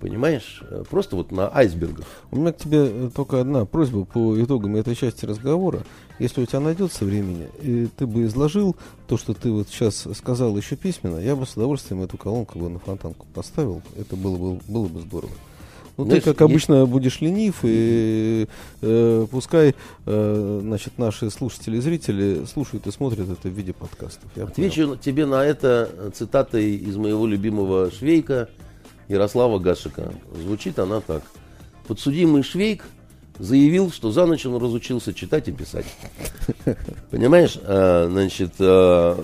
Понимаешь? Э, Просто вот на айсбергах. У меня к тебе э, только одна просьба по итогам этой части разговора. Если у тебя найдется времени, и ты бы изложил то, что ты вот сейчас сказал еще письменно, я бы с удовольствием эту колонку бы на фонтанку поставил. Это было бы, было бы здорово. Ну, ты, как есть- обычно, будешь ленив, и э, пускай э, значит, наши слушатели и зрители слушают и смотрят это в виде подкастов. Я понял. Отвечу тебе на это цитатой из моего любимого Швейка Ярослава Гашика. Звучит она так. Подсудимый Швейк заявил, что за ночь он разучился читать и писать. Понимаешь? Э, Значит, э,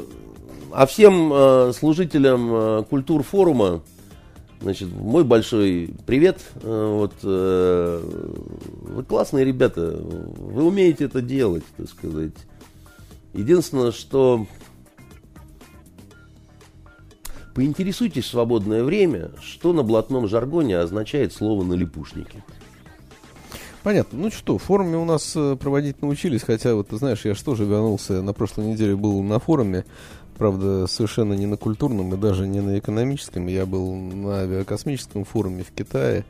а всем э, служителям э, культур-форума Значит, мой большой привет. Вот, вы классные ребята, вы умеете это делать, так сказать. Единственное, что поинтересуйтесь в свободное время, что на блатном жаргоне означает слово «налипушники». Понятно. Ну что, форуме у нас э, проводить научились, хотя вот ты знаешь, я же тоже вернулся, на прошлой неделе был на форуме, правда, совершенно не на культурном и даже не на экономическом, я был на авиакосмическом форуме в Китае,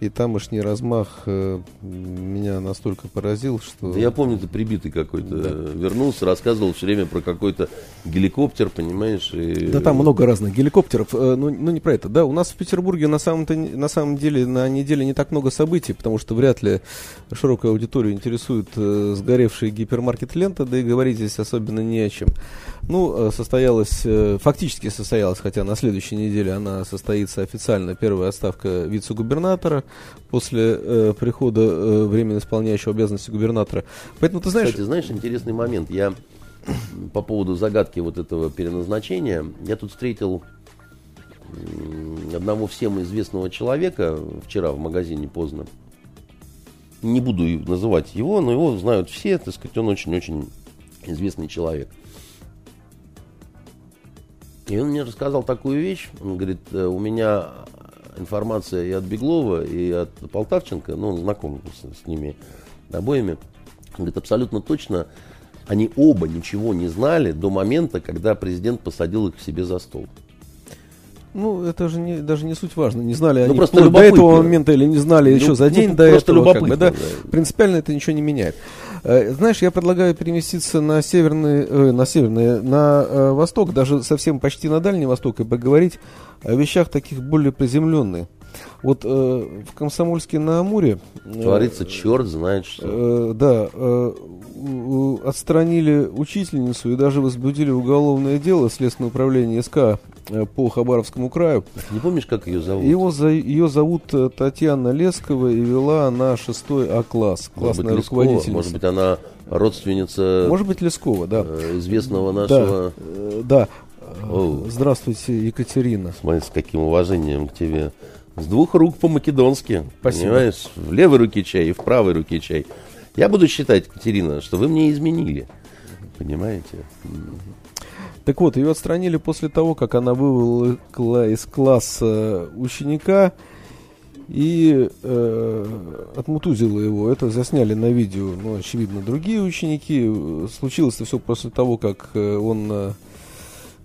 и тамошний размах э, меня настолько поразил, что... Да я помню, ты прибитый какой-то э, вернулся, рассказывал все время про какой-то геликоптер, понимаешь? И... Да там много разных геликоптеров, э, ну, ну не про это. Да, у нас в Петербурге на самом, на самом деле на неделе не так много событий, потому что вряд ли широкую аудиторию интересует э, сгоревший гипермаркет лента, да и говорить здесь особенно не о чем. Ну, э, состоялась, э, фактически состоялась, хотя на следующей неделе она состоится официально, первая отставка вице-губернатора после э, прихода э, временно исполняющего обязанности губернатора. Поэтому ты знаешь... Кстати, знаешь, интересный момент. Я по поводу загадки вот этого переназначения, я тут встретил одного всем известного человека вчера в магазине поздно. Не буду называть его, но его знают все, так сказать, он очень-очень известный человек. И он мне рассказал такую вещь. Он говорит, «Э, у меня информация и от Беглова, и от Полтавченко, ну, он знаком с, с ними обоими. Говорит, абсолютно точно, они оба ничего не знали до момента, когда президент посадил их к себе за стол. Ну, это же не, даже не суть важно. Не знали Ну, они просто до этого момента или не знали Ну, еще за ну, день до просто этого. как бы, да. да. Принципиально это ничего не меняет. Э, Знаешь, я предлагаю переместиться на северный, э, на северный, на э, восток, даже совсем почти на Дальний Восток и поговорить о вещах таких более приземленных. Вот э, в Комсомольске на Амуре... э, Творится черт знает что. Э, да, э, отстранили учительницу и даже возбудили уголовное дело Следственное управление СК э, по Хабаровскому краю. Не помнишь, как ее зовут? Его за- ее зовут э, Татьяна Лескова и вела она 6 А-класс. Может быть, Классная Лескова? руководительница. Может быть, она родственница Может быть, Лескова, да. э, известного Да, нашего... э, да. Оу. Здравствуйте, Екатерина. Смотри, с каким уважением к тебе. С двух рук по-македонски. Спасибо. Понимаешь? В левой руке чай и в правой руке чай. Я буду считать, Катерина, что вы мне изменили. Понимаете? Так вот, ее отстранили после того, как она вывела из класса ученика и э, отмутузила его. Это засняли на видео, ну, очевидно, другие ученики. Случилось это все после того, как э, он э,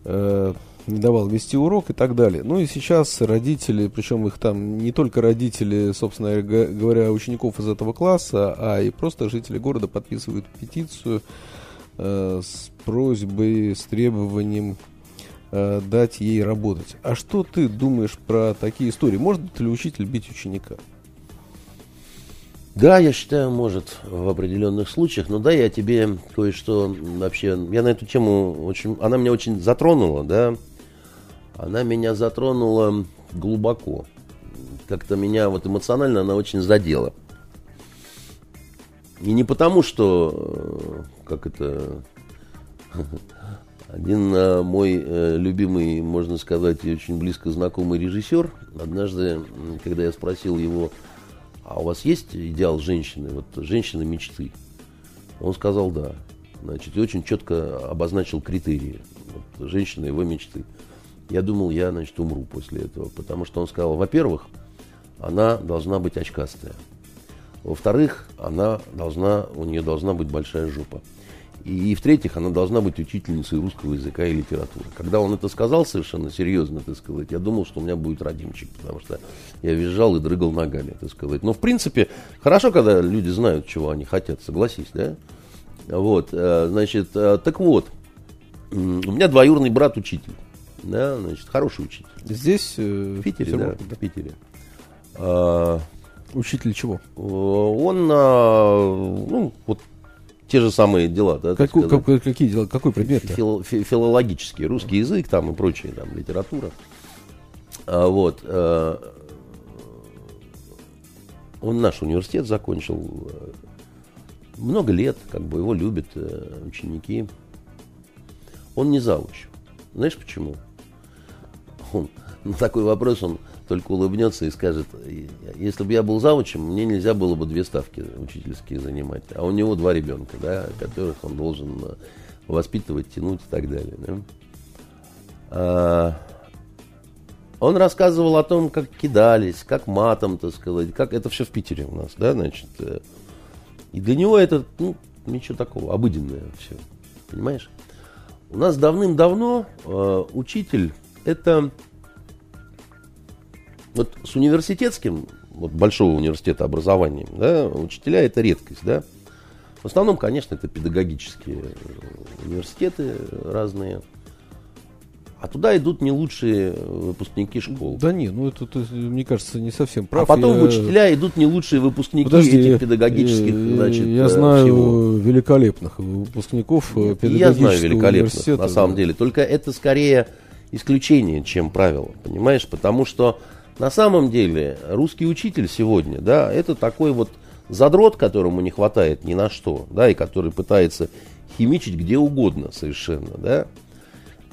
э, не давал вести урок и так далее. Ну и сейчас родители, причем их там не только родители, собственно говоря, учеников из этого класса, а и просто жители города подписывают петицию э, с просьбой, с требованием э, дать ей работать. А что ты думаешь про такие истории? Может ли учитель бить ученика? Да, я считаю, может в определенных случаях. Но да, я тебе кое-что вообще... Я на эту тему очень... Она меня очень затронула, да. Она меня затронула глубоко. Как-то меня вот эмоционально она очень задела. И не потому, что... Как это... Один э, мой э, любимый, можно сказать, и очень близко знакомый режиссер, однажды, когда я спросил его, а у вас есть идеал женщины, вот женщины мечты? Он сказал да. Значит, и очень четко обозначил критерии. Вот, женщина его мечты. Я думал, я, значит, умру после этого. Потому что он сказал, во-первых, она должна быть очкастая. Во-вторых, она должна, у нее должна быть большая жопа. И, в-третьих, она должна быть учительницей русского языка и литературы. Когда он это сказал совершенно серьезно, так сказать, я думал, что у меня будет родимчик, потому что я визжал и дрыгал ногами, так сказать. Но, в принципе, хорошо, когда люди знают, чего они хотят, согласись, да? Вот, э, значит, э, так вот, у меня двоюродный брат учитель, да, значит, хороший учитель. Здесь, э, В Питере, да, в Питере. А, Учитель чего? он, а, ну, вот те же самые дела, да, Какой- сказать. как- какие дела? Какой предмет? Фил- фи- филологический, русский язык там и прочее, там, литература. А, вот. э, он наш университет закончил. э, Много лет, как бы его любят э, ученики. Он не зауч. Знаешь почему? Он, на такой вопрос он только улыбнется и скажет, если бы я был заучем, мне нельзя было бы две ставки учительские занимать. А у него два ребенка, да, которых он должен э, воспитывать, тянуть и так далее. да. А, он рассказывал о том, как кидались, как матом, так сказать, как это все в Питере у нас, да, значит. э, И для него это, ну, ничего такого, обыденное все, понимаешь? У нас давным-давно э, учитель это вот с университетским, вот большого университета образованием, да, учителя это редкость, да. В основном, конечно, это педагогические э, университеты разные. А туда идут не лучшие выпускники школ. Да не, ну это, ты, мне кажется, не совсем а прав. потом в Я- учителя идут не лучшие выпускники Подожди, этих педагогических, я, значит, я э, знаю всего. великолепных выпускников э, И педагогического я знаю университета. на самом деле. Только это скорее исключение, чем правило, понимаешь? Потому что на самом деле русский учитель сегодня, да, это такой вот задрот, которому не хватает ни на что, да, и который пытается химичить где угодно совершенно, да,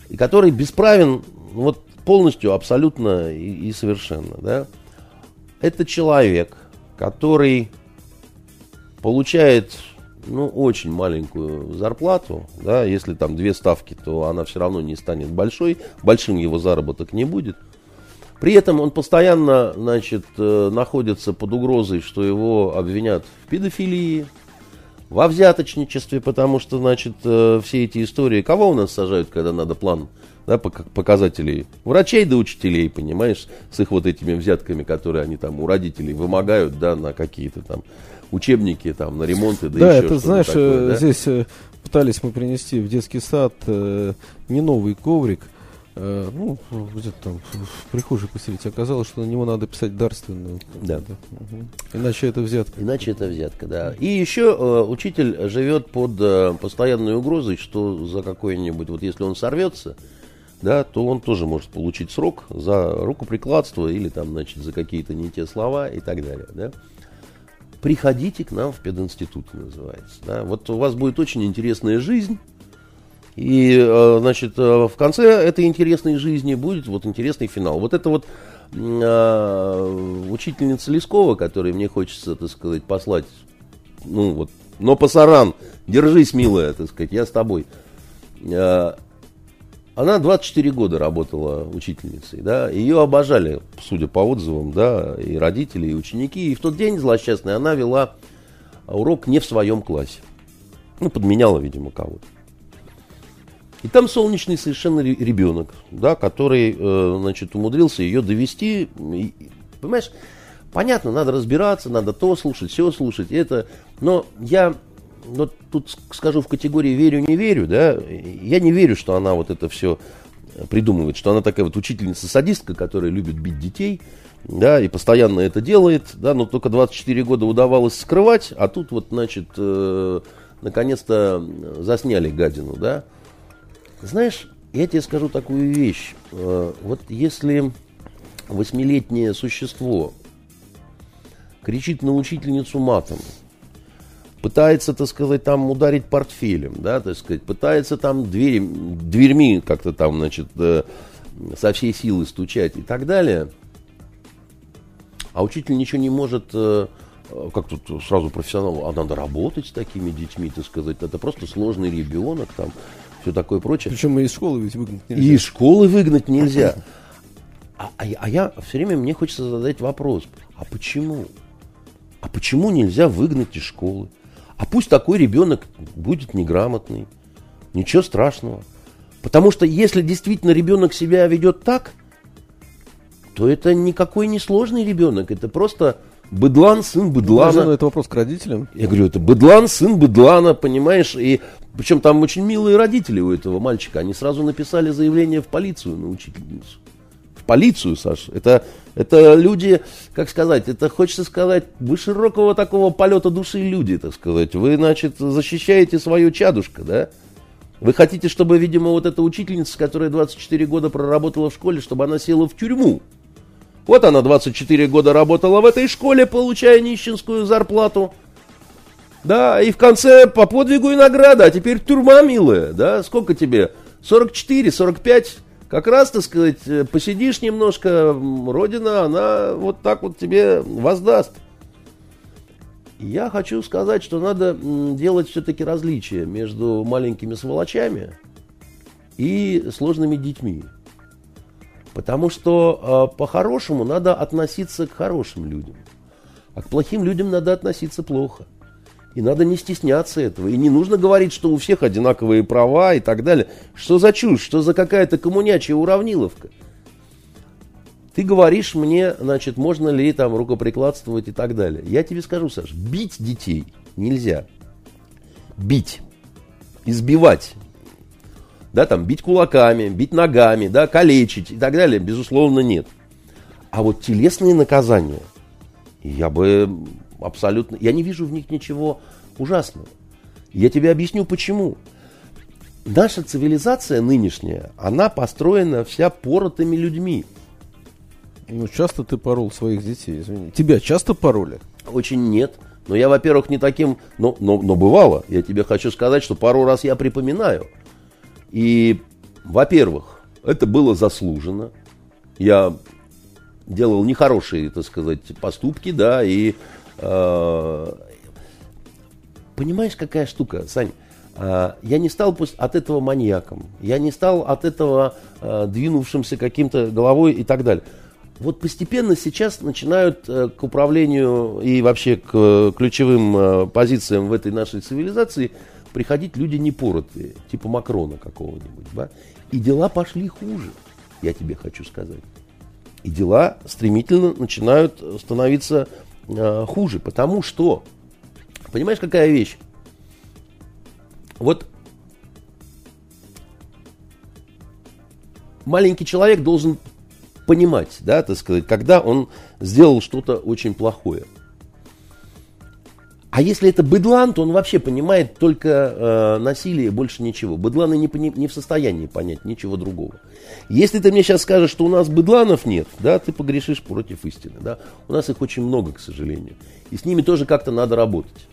и который бесправен ну, вот полностью, абсолютно и, и совершенно, да. Это человек, который получает ну, очень маленькую зарплату, да, если там две ставки, то она все равно не станет большой, большим его заработок не будет. При этом он постоянно, значит, э, находится под угрозой, что его обвинят в педофилии, во взяточничестве, потому что, значит, э, все эти истории, кого у нас сажают, когда надо план да, пок- показателей? Врачей да учителей, понимаешь, с их вот этими взятками, которые они там у родителей вымогают, да, на какие-то там учебники, там, на ремонты, да, Да, еще это знаешь, такое, э, да. здесь пытались мы принести в детский сад э, не новый коврик, э, ну, где-то там в- прихожей поселить. Оказалось, что на него надо писать дарственную. Да. Мгм. Иначе это взятка. Иначе это взятка, да. И еще э, учитель живет под э, постоянной угрозой, что за какой-нибудь, вот если он сорвется, да, то он тоже может получить срок за рукоприкладство или там, значит, за какие-то не те слова и так далее, да. Приходите к нам в пединститут, называется. Да. Вот у вас будет очень интересная жизнь. И, э, значит, э, в конце этой интересной жизни будет вот интересный финал. Вот это вот э, учительница Лескова, которой мне хочется, так сказать, послать, ну вот, но пасаран, держись, милая, так сказать, я с тобой. Э, Она 24 года работала учительницей, да, ее обожали, судя по отзывам, да, и родители, и ученики. И в тот день злосчастный она вела урок не в своем классе. Ну, подменяла, видимо, кого-то. И там солнечный совершенно ре- ребенок, да, который, э, значит, умудрился ее довести. Понимаешь, понятно, надо разбираться, надо то слушать, все слушать, это. Но я вот тут скажу в категории верю, не верю, да. Я не верю, что она вот это все придумывает, что она такая вот учительница-садистка, которая любит бить детей, да, и постоянно это делает, да, но только 24 года удавалось скрывать, а тут вот, значит, э, наконец-то засняли гадину, да. Знаешь, я тебе скажу такую вещь. Э, вот если восьмилетнее существо кричит на учительницу матом, пытается, так сказать, там ударить портфелем, да, так сказать, пытается там дверь, дверьми как-то там, значит, э, со всей силы стучать и так далее, а учитель ничего не может, э, как тут сразу профессионал, а надо работать с такими детьми, так сказать, это просто сложный ребенок, там, все такое прочее. Причем и из школы ведь выгнать нельзя. И из школы выгнать нельзя. А, а, а я все время, мне хочется задать вопрос, а почему? А почему нельзя выгнать из школы? А пусть такой ребенок будет неграмотный. Ничего страшного. Потому что если действительно ребенок себя ведет так, то это никакой не сложный ребенок. Это просто быдлан, сын быдлана. Ну, это вопрос к родителям. Я говорю, это быдлан, сын быдлана, понимаешь? И причем там очень милые родители у этого мальчика. Они сразу написали заявление в полицию на учительницу полицию, Саша. Это, это люди, как сказать, это хочется сказать, вы широкого такого полета души люди, так сказать. Вы, значит, защищаете свою чадушка, да? Вы хотите, чтобы, видимо, вот эта учительница, которая 24 года проработала в школе, чтобы она села в тюрьму. Вот она 24 года работала в этой школе, получая нищенскую зарплату. Да, и в конце по подвигу и награда, а теперь тюрьма, милая, да, сколько тебе? 44, 45? как раз, так сказать, э, посидишь немножко, Родина, она вот так вот тебе воздаст. Я хочу сказать, что надо делать все-таки различия между маленькими сволочами и сложными детьми. Потому что э, по-хорошему надо относиться к хорошим людям, а к плохим людям надо относиться плохо. И надо не стесняться этого. И не нужно говорить, что у всех одинаковые права и так далее. Что за чушь? Что за какая-то коммунячая уравниловка? Ты говоришь мне, значит, можно ли там рукоприкладствовать и так далее. Я тебе скажу, Саш, бить детей нельзя. Бить. Избивать. Да, там, бить кулаками, бить ногами, да, калечить и так далее, безусловно, нет. А вот телесные наказания, я бы абсолютно... Я не вижу в них ничего ужасного. Я тебе объясню почему. Наша цивилизация нынешняя, она построена вся поротыми людьми. Ну, часто ты порол своих детей, извини. Тебя часто пороли? Очень нет. Но я, во-первых, не таким... Но, но, но бывало. Я тебе хочу сказать, что пару раз я припоминаю. И, во-первых, это было заслужено. Я делал нехорошие, так сказать, поступки, да, и Э, понимаешь, какая штука, Сань? Э, я не стал от этого маньяком, я не стал от этого э, двинувшимся каким-то головой и так далее. Вот постепенно сейчас начинают к управлению и вообще к ключевым позициям в этой нашей цивилизации приходить люди непоротые, типа Макрона какого-нибудь. Да? И дела пошли хуже, я тебе хочу сказать. И дела стремительно начинают становиться э, хуже, потому что, понимаешь, какая вещь? Вот маленький человек должен понимать, да, так сказать, когда он сделал что-то очень плохое. А если это быдлан, то он вообще понимает только э, насилие, больше ничего. Быдланы не, не, не в состоянии понять ничего другого. Если ты мне сейчас скажешь, что у нас быдланов нет, да, ты погрешишь против истины. Да? У нас их очень много, к сожалению. И с ними тоже как-то надо работать.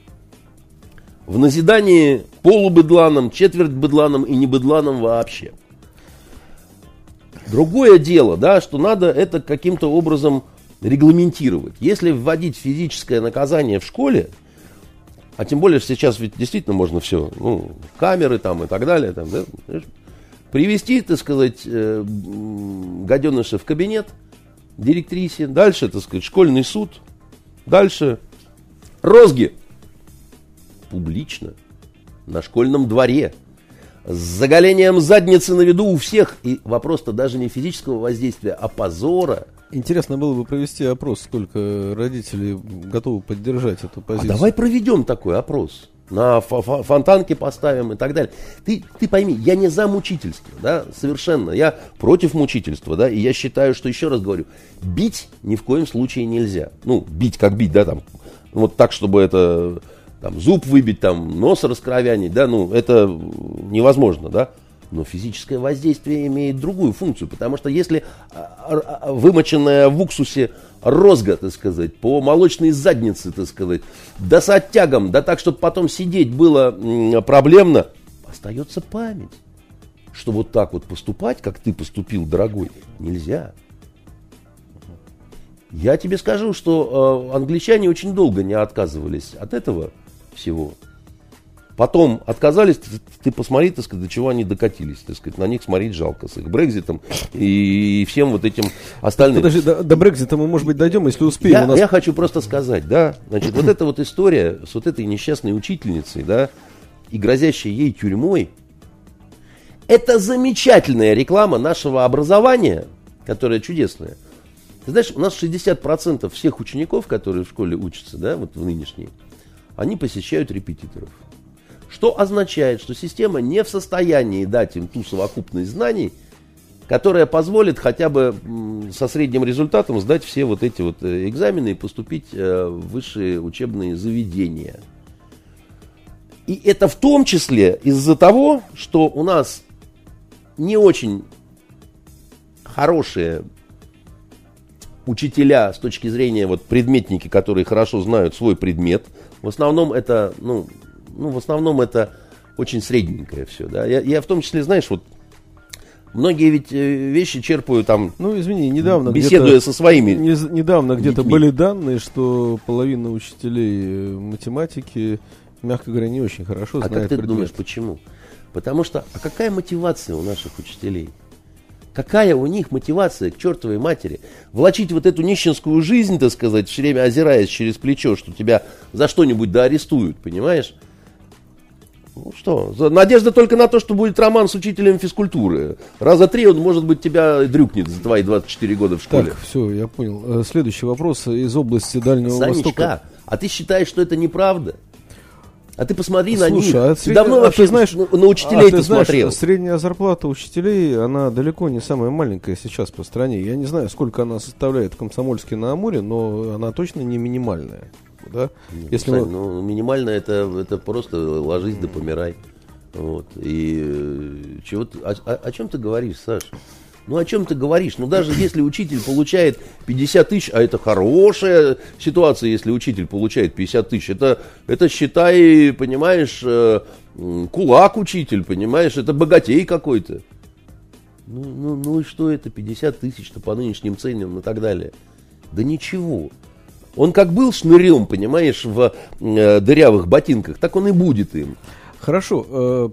В назидании полубыдланам, четверть быдланам и не быдланам вообще. Другое дело, да, что надо это каким-то образом регламентировать. Если вводить физическое наказание в школе, а тем более сейчас ведь действительно можно все, ну, камеры там и так далее, там, да, привести, так сказать, э, гаденыша в кабинет, директрисе, дальше, так сказать, школьный суд, дальше розги. Публично, на школьном дворе, с заголением задницы на виду у всех. И вопрос-то даже не физического воздействия, а позора – Интересно было бы провести опрос, сколько родителей готовы поддержать эту позицию. А давай проведем такой опрос. на фонтанке поставим и так далее. Ты, ты пойми, я не за мучительство, да, совершенно. Я против мучительства, да, и я считаю, что, еще раз говорю, бить ни в коем случае нельзя. Ну, бить как бить, да, там, вот так, чтобы это, там, зуб выбить, там, нос раскровянить, да, ну, это невозможно, да. Но физическое воздействие имеет другую функцию, потому что если а, а, вымоченная в уксусе розга, так сказать, по молочной заднице, так сказать, да с оттягом, да так, чтобы потом сидеть было проблемно, остается память. Что вот так вот поступать, как ты поступил, дорогой, нельзя. Я тебе скажу, что э, англичане очень долго не отказывались от этого всего. Потом отказались, ты, ты посмотри, так сказать, до чего они докатились, так сказать, на них смотреть жалко с их Брекзитом и всем вот этим остальным. Подожди, до, до Брекзита мы, может быть, дойдем, если успеем. Я, нас... я хочу просто сказать, да, значит, вот эта вот история с вот этой несчастной учительницей, да, и грозящей ей тюрьмой, это замечательная реклама нашего образования, которая чудесная. Ты знаешь, у нас 60% всех учеников, которые в школе учатся, да, вот в нынешней, они посещают репетиторов. Что означает, что система не в состоянии дать им ту совокупность знаний, которая позволит хотя бы со средним результатом сдать все вот эти вот э, экзамены и поступить э, в высшие учебные заведения. И это в том числе из-за того, что у нас не очень хорошие учителя с точки зрения вот предметники, которые хорошо знают свой предмет. В основном это, ну, ну, в основном это очень средненькое все, да. Я, я в том числе, знаешь, вот Многие ведь э, вещи черпаю там, ну, извини, недавно беседуя со своими. Не, недавно где-то были данные, что половина учителей э, математики, мягко говоря, не очень хорошо а знает. А как ты предмет. думаешь, почему? Потому что, а какая мотивация у наших учителей? Какая у них мотивация к чертовой матери? Влачить вот эту нищенскую жизнь, так сказать, все время озираясь через плечо, что тебя за что-нибудь да арестуют, понимаешь? Ну что, надежда только на то, что будет роман с учителем физкультуры. Раза три он, может быть, тебя дрюкнет за твои 24 года в школе. Так, все, я понял. Э, следующий вопрос из области Дальнего Санечка, Востока. а ты считаешь, что это неправда? А ты посмотри Слушай, на них. А ты давно а вообще ты знаешь, на, на учителей а ты, ты знаешь, смотрел? Средняя зарплата учителей, она далеко не самая маленькая сейчас по стране. Я не знаю, сколько она составляет в Комсомольске на Амуре, но она точно не минимальная да? Ну, Если Сань, мы... ну, минимально это, это просто ложись да помирай. Вот. И э, чего ты, о, о, о чем ты говоришь, Саш? Ну, о чем ты говоришь? Ну, даже если учитель получает 50 тысяч, а это хорошая ситуация, если учитель получает 50 тысяч, это, это считай, понимаешь, э, кулак учитель, понимаешь, это богатей какой-то. Ну, ну, ну и что это, 50 тысяч-то по нынешним ценам и так далее? Да ничего. Он как был шнырем, понимаешь, в э, дырявых ботинках, так он и будет им. Хорошо. Э,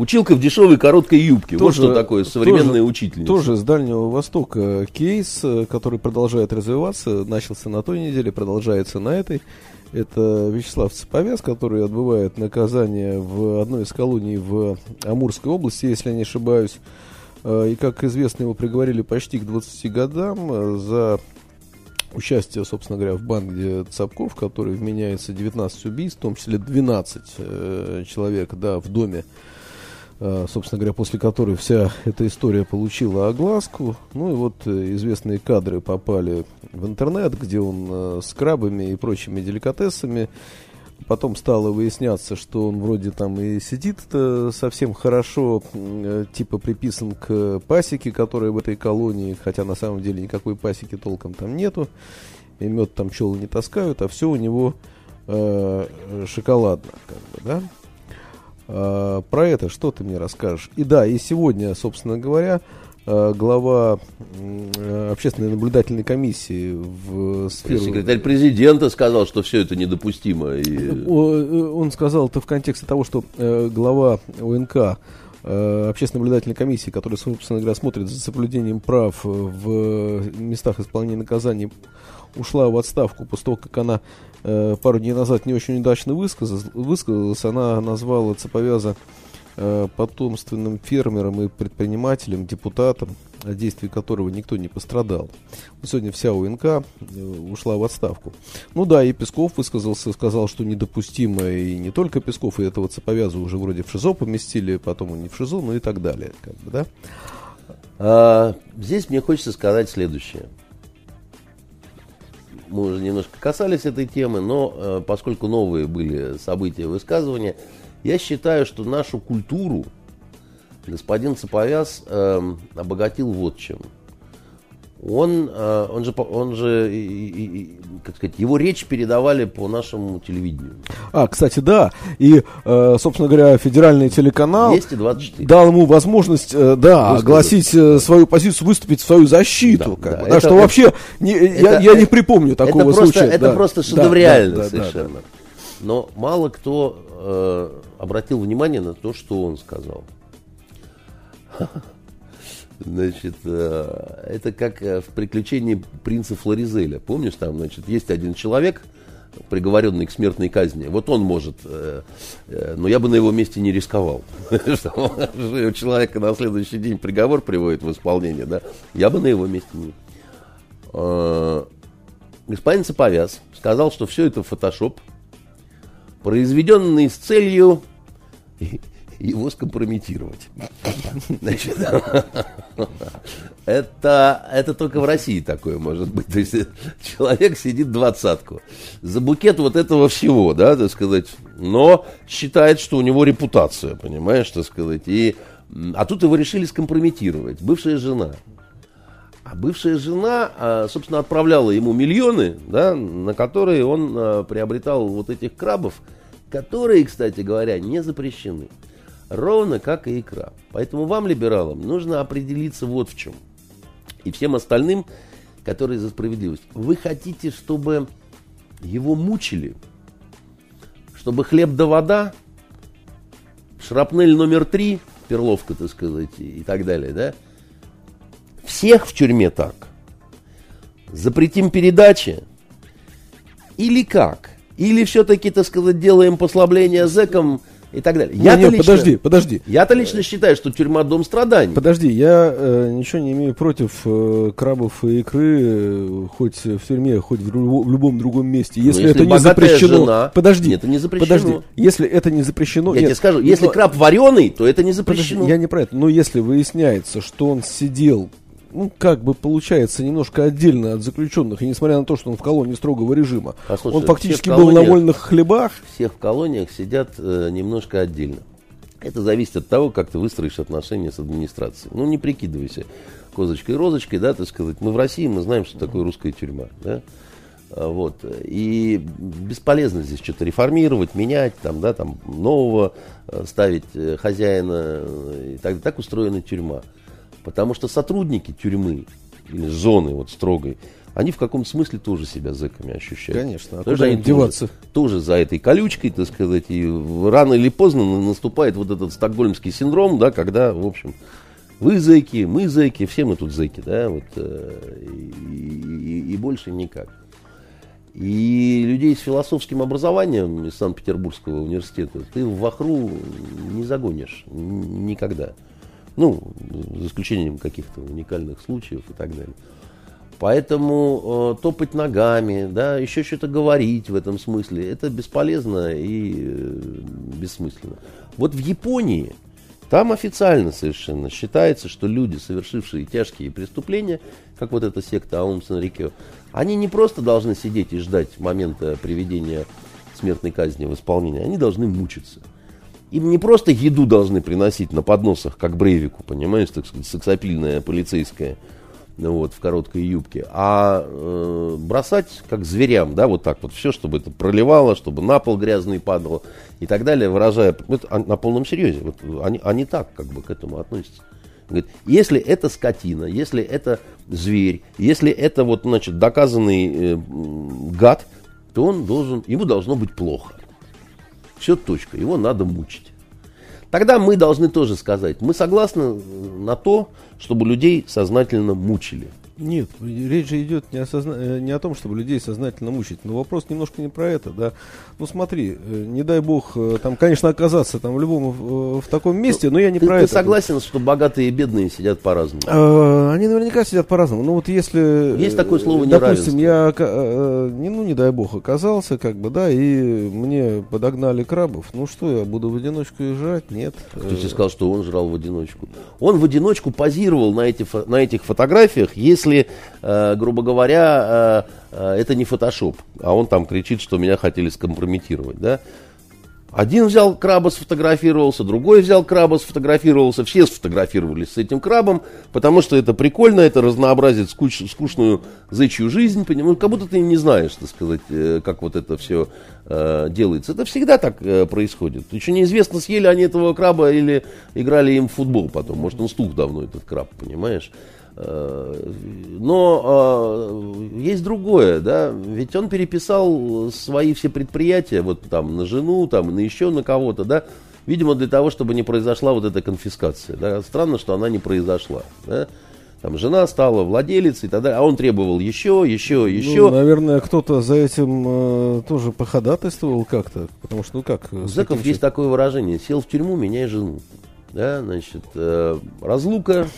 Училка в дешевой короткой юбке. Тоже, вот что такое современная тоже, учительница. Тоже с Дальнего Востока кейс, который продолжает развиваться. Начался на той неделе, продолжается на этой. Это Вячеслав Цеповяз, который отбывает наказание в одной из колоний в Амурской области, если я не ошибаюсь. Э, и, как известно, его приговорили почти к 20 годам э, за участие, собственно говоря, в банде Цапков, который вменяется 19 убийств, в том числе 12 э, человек, да, в доме, собственно говоря, после которой вся эта история получила огласку. Ну и вот э, известные кадры попали в интернет, где он э, с крабами и прочими деликатесами Потом стало выясняться, что он вроде там и сидит совсем хорошо, э, типа приписан к пасеке, которая в этой колонии, хотя на самом деле никакой пасеки толком там нету. И мед там пчелы не таскают, а все у него э, шоколадно, как бы, да. А, про это что ты мне расскажешь? И да, и сегодня, собственно говоря, Э, глава э, общественной наблюдательной комиссии в сферу... Секретарь президента сказал, что все это недопустимо. И... Э, он сказал это в контексте того, что глава ОНК общественной наблюдательной комиссии, которая, собственно говоря, смотрит за соблюдением прав в местах исполнения наказаний, ушла в отставку после того, как она пару дней назад не очень удачно высказалась. высказалась она назвала Цеповяза Э, потомственным фермером и предпринимателем, депутатом. от действий которого никто не пострадал. Сегодня вся УНК э, ушла в отставку. Ну да, и Песков высказался, сказал, что недопустимо, и не только Песков, и этого Цеповяза уже вроде в ШИЗО поместили, потом он не в ШИЗО, ну и так далее. Как бы, да? А, здесь мне хочется сказать следующее. Мы уже немножко касались этой темы, но э, поскольку новые были события высказывания, я считаю, что нашу культуру господин Цеповяз э, обогатил вот чем. Он, э, он же, он же и, и, как сказать, его речь передавали по нашему телевидению. А, кстати, да. И, э, собственно говоря, федеральный телеканал 224. дал ему возможность, э, да, Высказать. огласить свою позицию, выступить в свою защиту. Да, как да, бы, да, это, что это, вообще не, это, я, я не припомню такого это просто, случая. Это да. просто шедевриально да, да, совершенно. Да, да. Но мало кто э, обратил внимание на то, что он сказал. Значит, э, это как э, в приключении принца Флоризеля. Помнишь, там, значит, есть один человек, приговоренный к смертной казни. Вот он может, э, но я бы на его месте не рисковал. Человека на следующий день приговор приводит в исполнение, да? Я бы на его месте не. Господин Цеповяз сказал, что все это фотошоп, произведенный с целью его скомпрометировать. Значит, это, это только в России такое может быть. То есть человек сидит двадцатку за букет вот этого всего, да, так сказать, но считает, что у него репутация, понимаешь, так сказать. И, а тут его решили скомпрометировать. Бывшая жена. А бывшая жена, а, собственно, отправляла ему миллионы, да, на которые он а, приобретал вот этих крабов, которые, кстати говоря, не запрещены. Ровно как и икра. Поэтому вам, либералам, нужно определиться вот в чем. И всем остальным, которые за справедливость. Вы хотите, чтобы его мучили? Чтобы хлеб да вода? Шрапнель номер три, перловка, так сказать, и так далее, да? Всех в тюрьме так? Запретим передачи? Или как? Или все-таки, так сказать, делаем послабление зэкам и так далее. Я нет, лично, подожди, подожди. Я-то лично считаю, что тюрьма дом страданий. Подожди, я э, ничего не имею против э, крабов и икры, э, хоть в тюрьме, хоть в, в любом другом месте. Если, если это не запрещено. Жена, подожди, это не запрещено. Подожди, если это не запрещено. Я нет, тебе скажу, если но, краб вареный, то это не запрещено. Подожди, я не про это. Но если выясняется, что он сидел ну, как бы получается немножко отдельно от заключенных, и несмотря на то, что он в колонии строгого режима, Послушай, он фактически был на вольных хлебах. Всех в колониях сидят э, немножко отдельно. Это зависит от того, как ты выстроишь отношения с администрацией. Ну, не прикидывайся козочкой и розочкой, да, так сказать. Мы в России, мы знаем, что такое русская тюрьма, да. А, вот. И бесполезно здесь что-то реформировать, менять, там, да, там, нового э, ставить э, хозяина. И так, так устроена тюрьма. Потому что сотрудники тюрьмы или зоны вот строгой, они в каком смысле тоже себя зэками ощущают. Конечно, а куда им деваться? Тоже, тоже за этой колючкой, так сказать, и рано или поздно наступает вот этот стокгольмский синдром, да, когда, в общем, вы зэки, мы зэки, все мы тут зэки, да, вот, э, и, и, и больше никак. И людей с философским образованием из Санкт-Петербургского университета ты в Вахру не загонишь никогда. Ну, за исключением каких-то уникальных случаев и так далее. Поэтому э, топать ногами, да, еще что-то говорить в этом смысле, это бесполезно и э, бессмысленно. Вот в Японии, там официально совершенно считается, что люди, совершившие тяжкие преступления, как вот эта секта Аум Санрикё, они не просто должны сидеть и ждать момента приведения смертной казни в исполнение, они должны мучиться. Им не просто еду должны приносить на подносах, как Брейвику, понимаешь, так сказать, сексапильная полицейская, ну вот, в короткой юбке, а э, бросать как зверям, да, вот так вот, все, чтобы это проливало, чтобы на пол грязный падал и так далее, выражая, это на полном серьезе, вот, они, они так как бы к этому относятся. Говорит, если это скотина, если это зверь, если это вот, значит, доказанный э, гад, то он должен, ему должно быть плохо. Все, точка. Его надо мучить. Тогда мы должны тоже сказать, мы согласны на то, чтобы людей сознательно мучили. Нет, речь же идет не о. Э, не о том, чтобы людей сознательно мучить. Но вопрос немножко не про это, да. Ну смотри, э, не дай бог, э, там, конечно, оказаться там в любом в, в таком месте, но я не ты, про ты это. согласен, что богатые и бедные сидят по-разному? А, они наверняка сидят по-разному. Ну вот если... Есть такое слово Допустим, я, не, ну не дай бог, оказался, как бы, да, и мне подогнали крабов. Ну что, я буду в одиночку езжать? Нет. Кто тебе сказал, что он жрал в одиночку? Он в одиночку позировал на, эти, на этих фотографиях, если э, грубо говоря, э, э, это не фотошоп, а он там кричит, что меня хотели скомпрометировать, да, один взял краба, сфотографировался, другой взял краба, сфотографировался, все сфотографировались с этим крабом, потому что это прикольно, это разнообразит скуч, скучную зычью жизнь, понимаешь, как будто ты не знаешь, так сказать, как вот это все э, делается. Это всегда так э, происходит. Еще неизвестно, съели они этого краба или играли им в футбол потом. Может, он стух давно, этот краб, понимаешь? Э, но э, есть другое, да, ведь он переписал свои все предприятия, вот там на жену, там на еще на кого-то, да, видимо для того, чтобы не произошла вот эта конфискация, да, странно, что она не произошла, да, там жена стала владелицей и так далее, а он требовал еще, еще, еще. Ну, наверное, кто-то за этим э, тоже походатайствовал как-то, потому что, ну как... У зэков есть такое выражение, сел в тюрьму, меняй жену, да, значит, э, разлука,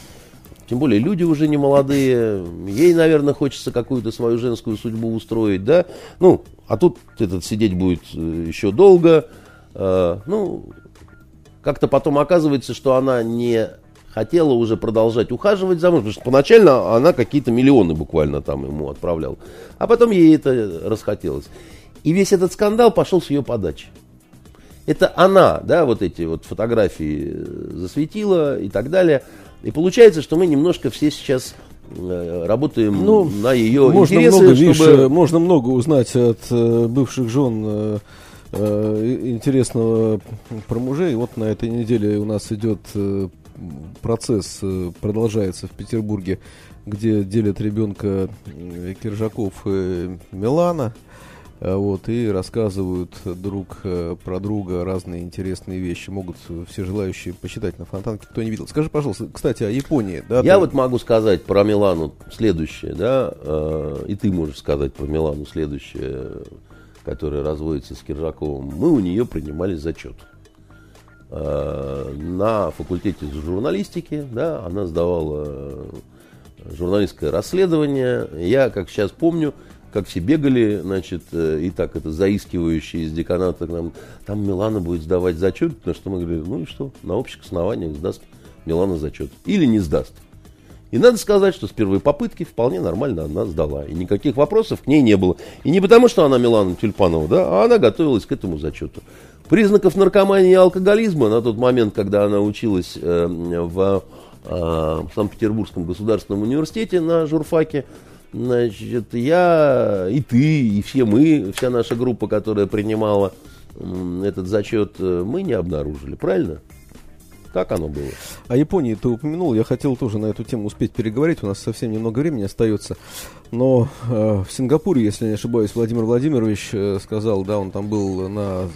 тем более люди уже не молодые, ей, наверное, хочется какую-то свою женскую судьбу устроить, да. Ну, а тут этот сидеть будет э, еще долго. Э, ну, как-то потом оказывается, что она не хотела уже продолжать ухаживать за мужем, потому что поначально она какие-то миллионы буквально там ему отправляла. А потом ей это расхотелось. И весь этот скандал пошел с ее подачи. Это она, да, вот эти вот фотографии э, засветила и так далее. И получается, что мы немножко все сейчас э, работаем ну, на ее можно интересы, много, чтобы... Видишь, можно много узнать от э, бывших жен э, интересного про мужей. Вот на этой неделе у нас идет э, процесс, продолжается в Петербурге, где делят ребенка Киржаков и Милана. Э, вот, и рассказывают друг э, про друга разные интересные вещи. Могут все желающие почитать на фонтанке, кто не видел. Скажи, пожалуйста, кстати, о Японии. Да, Я ты... вот могу сказать про Милану следующее, да, э, и ты можешь сказать про Милану следующее, которая разводится с Киржаковым. Мы у нее принимали зачет. На факультете журналистики, да, она сдавала журналистское расследование. Я, как сейчас помню, как все бегали, значит, э, и так это заискивающие из деканата к нам, там Милана будет сдавать зачет, на что мы говорили, ну и что, на общих основаниях сдаст Милана зачет. Или не сдаст. И надо сказать, что с первой попытки вполне нормально она сдала. И никаких вопросов к ней не было. И не потому, что она Милана Тюльпанова, да, а она готовилась к этому зачету. Признаков наркомании и алкоголизма на тот момент, когда она училась э, в э, Санкт-Петербургском государственном университете на журфаке, Значит, я и ты, и все мы, вся наша группа, которая принимала этот зачет, э, мы не обнаружили, правильно? Как оно было? О Японии ты упомянул, я хотел тоже на эту тему успеть переговорить, у нас совсем немного времени остается. Но э, в Сингапуре, если не ошибаюсь, Владимир Владимирович э, сказал, да, он там был на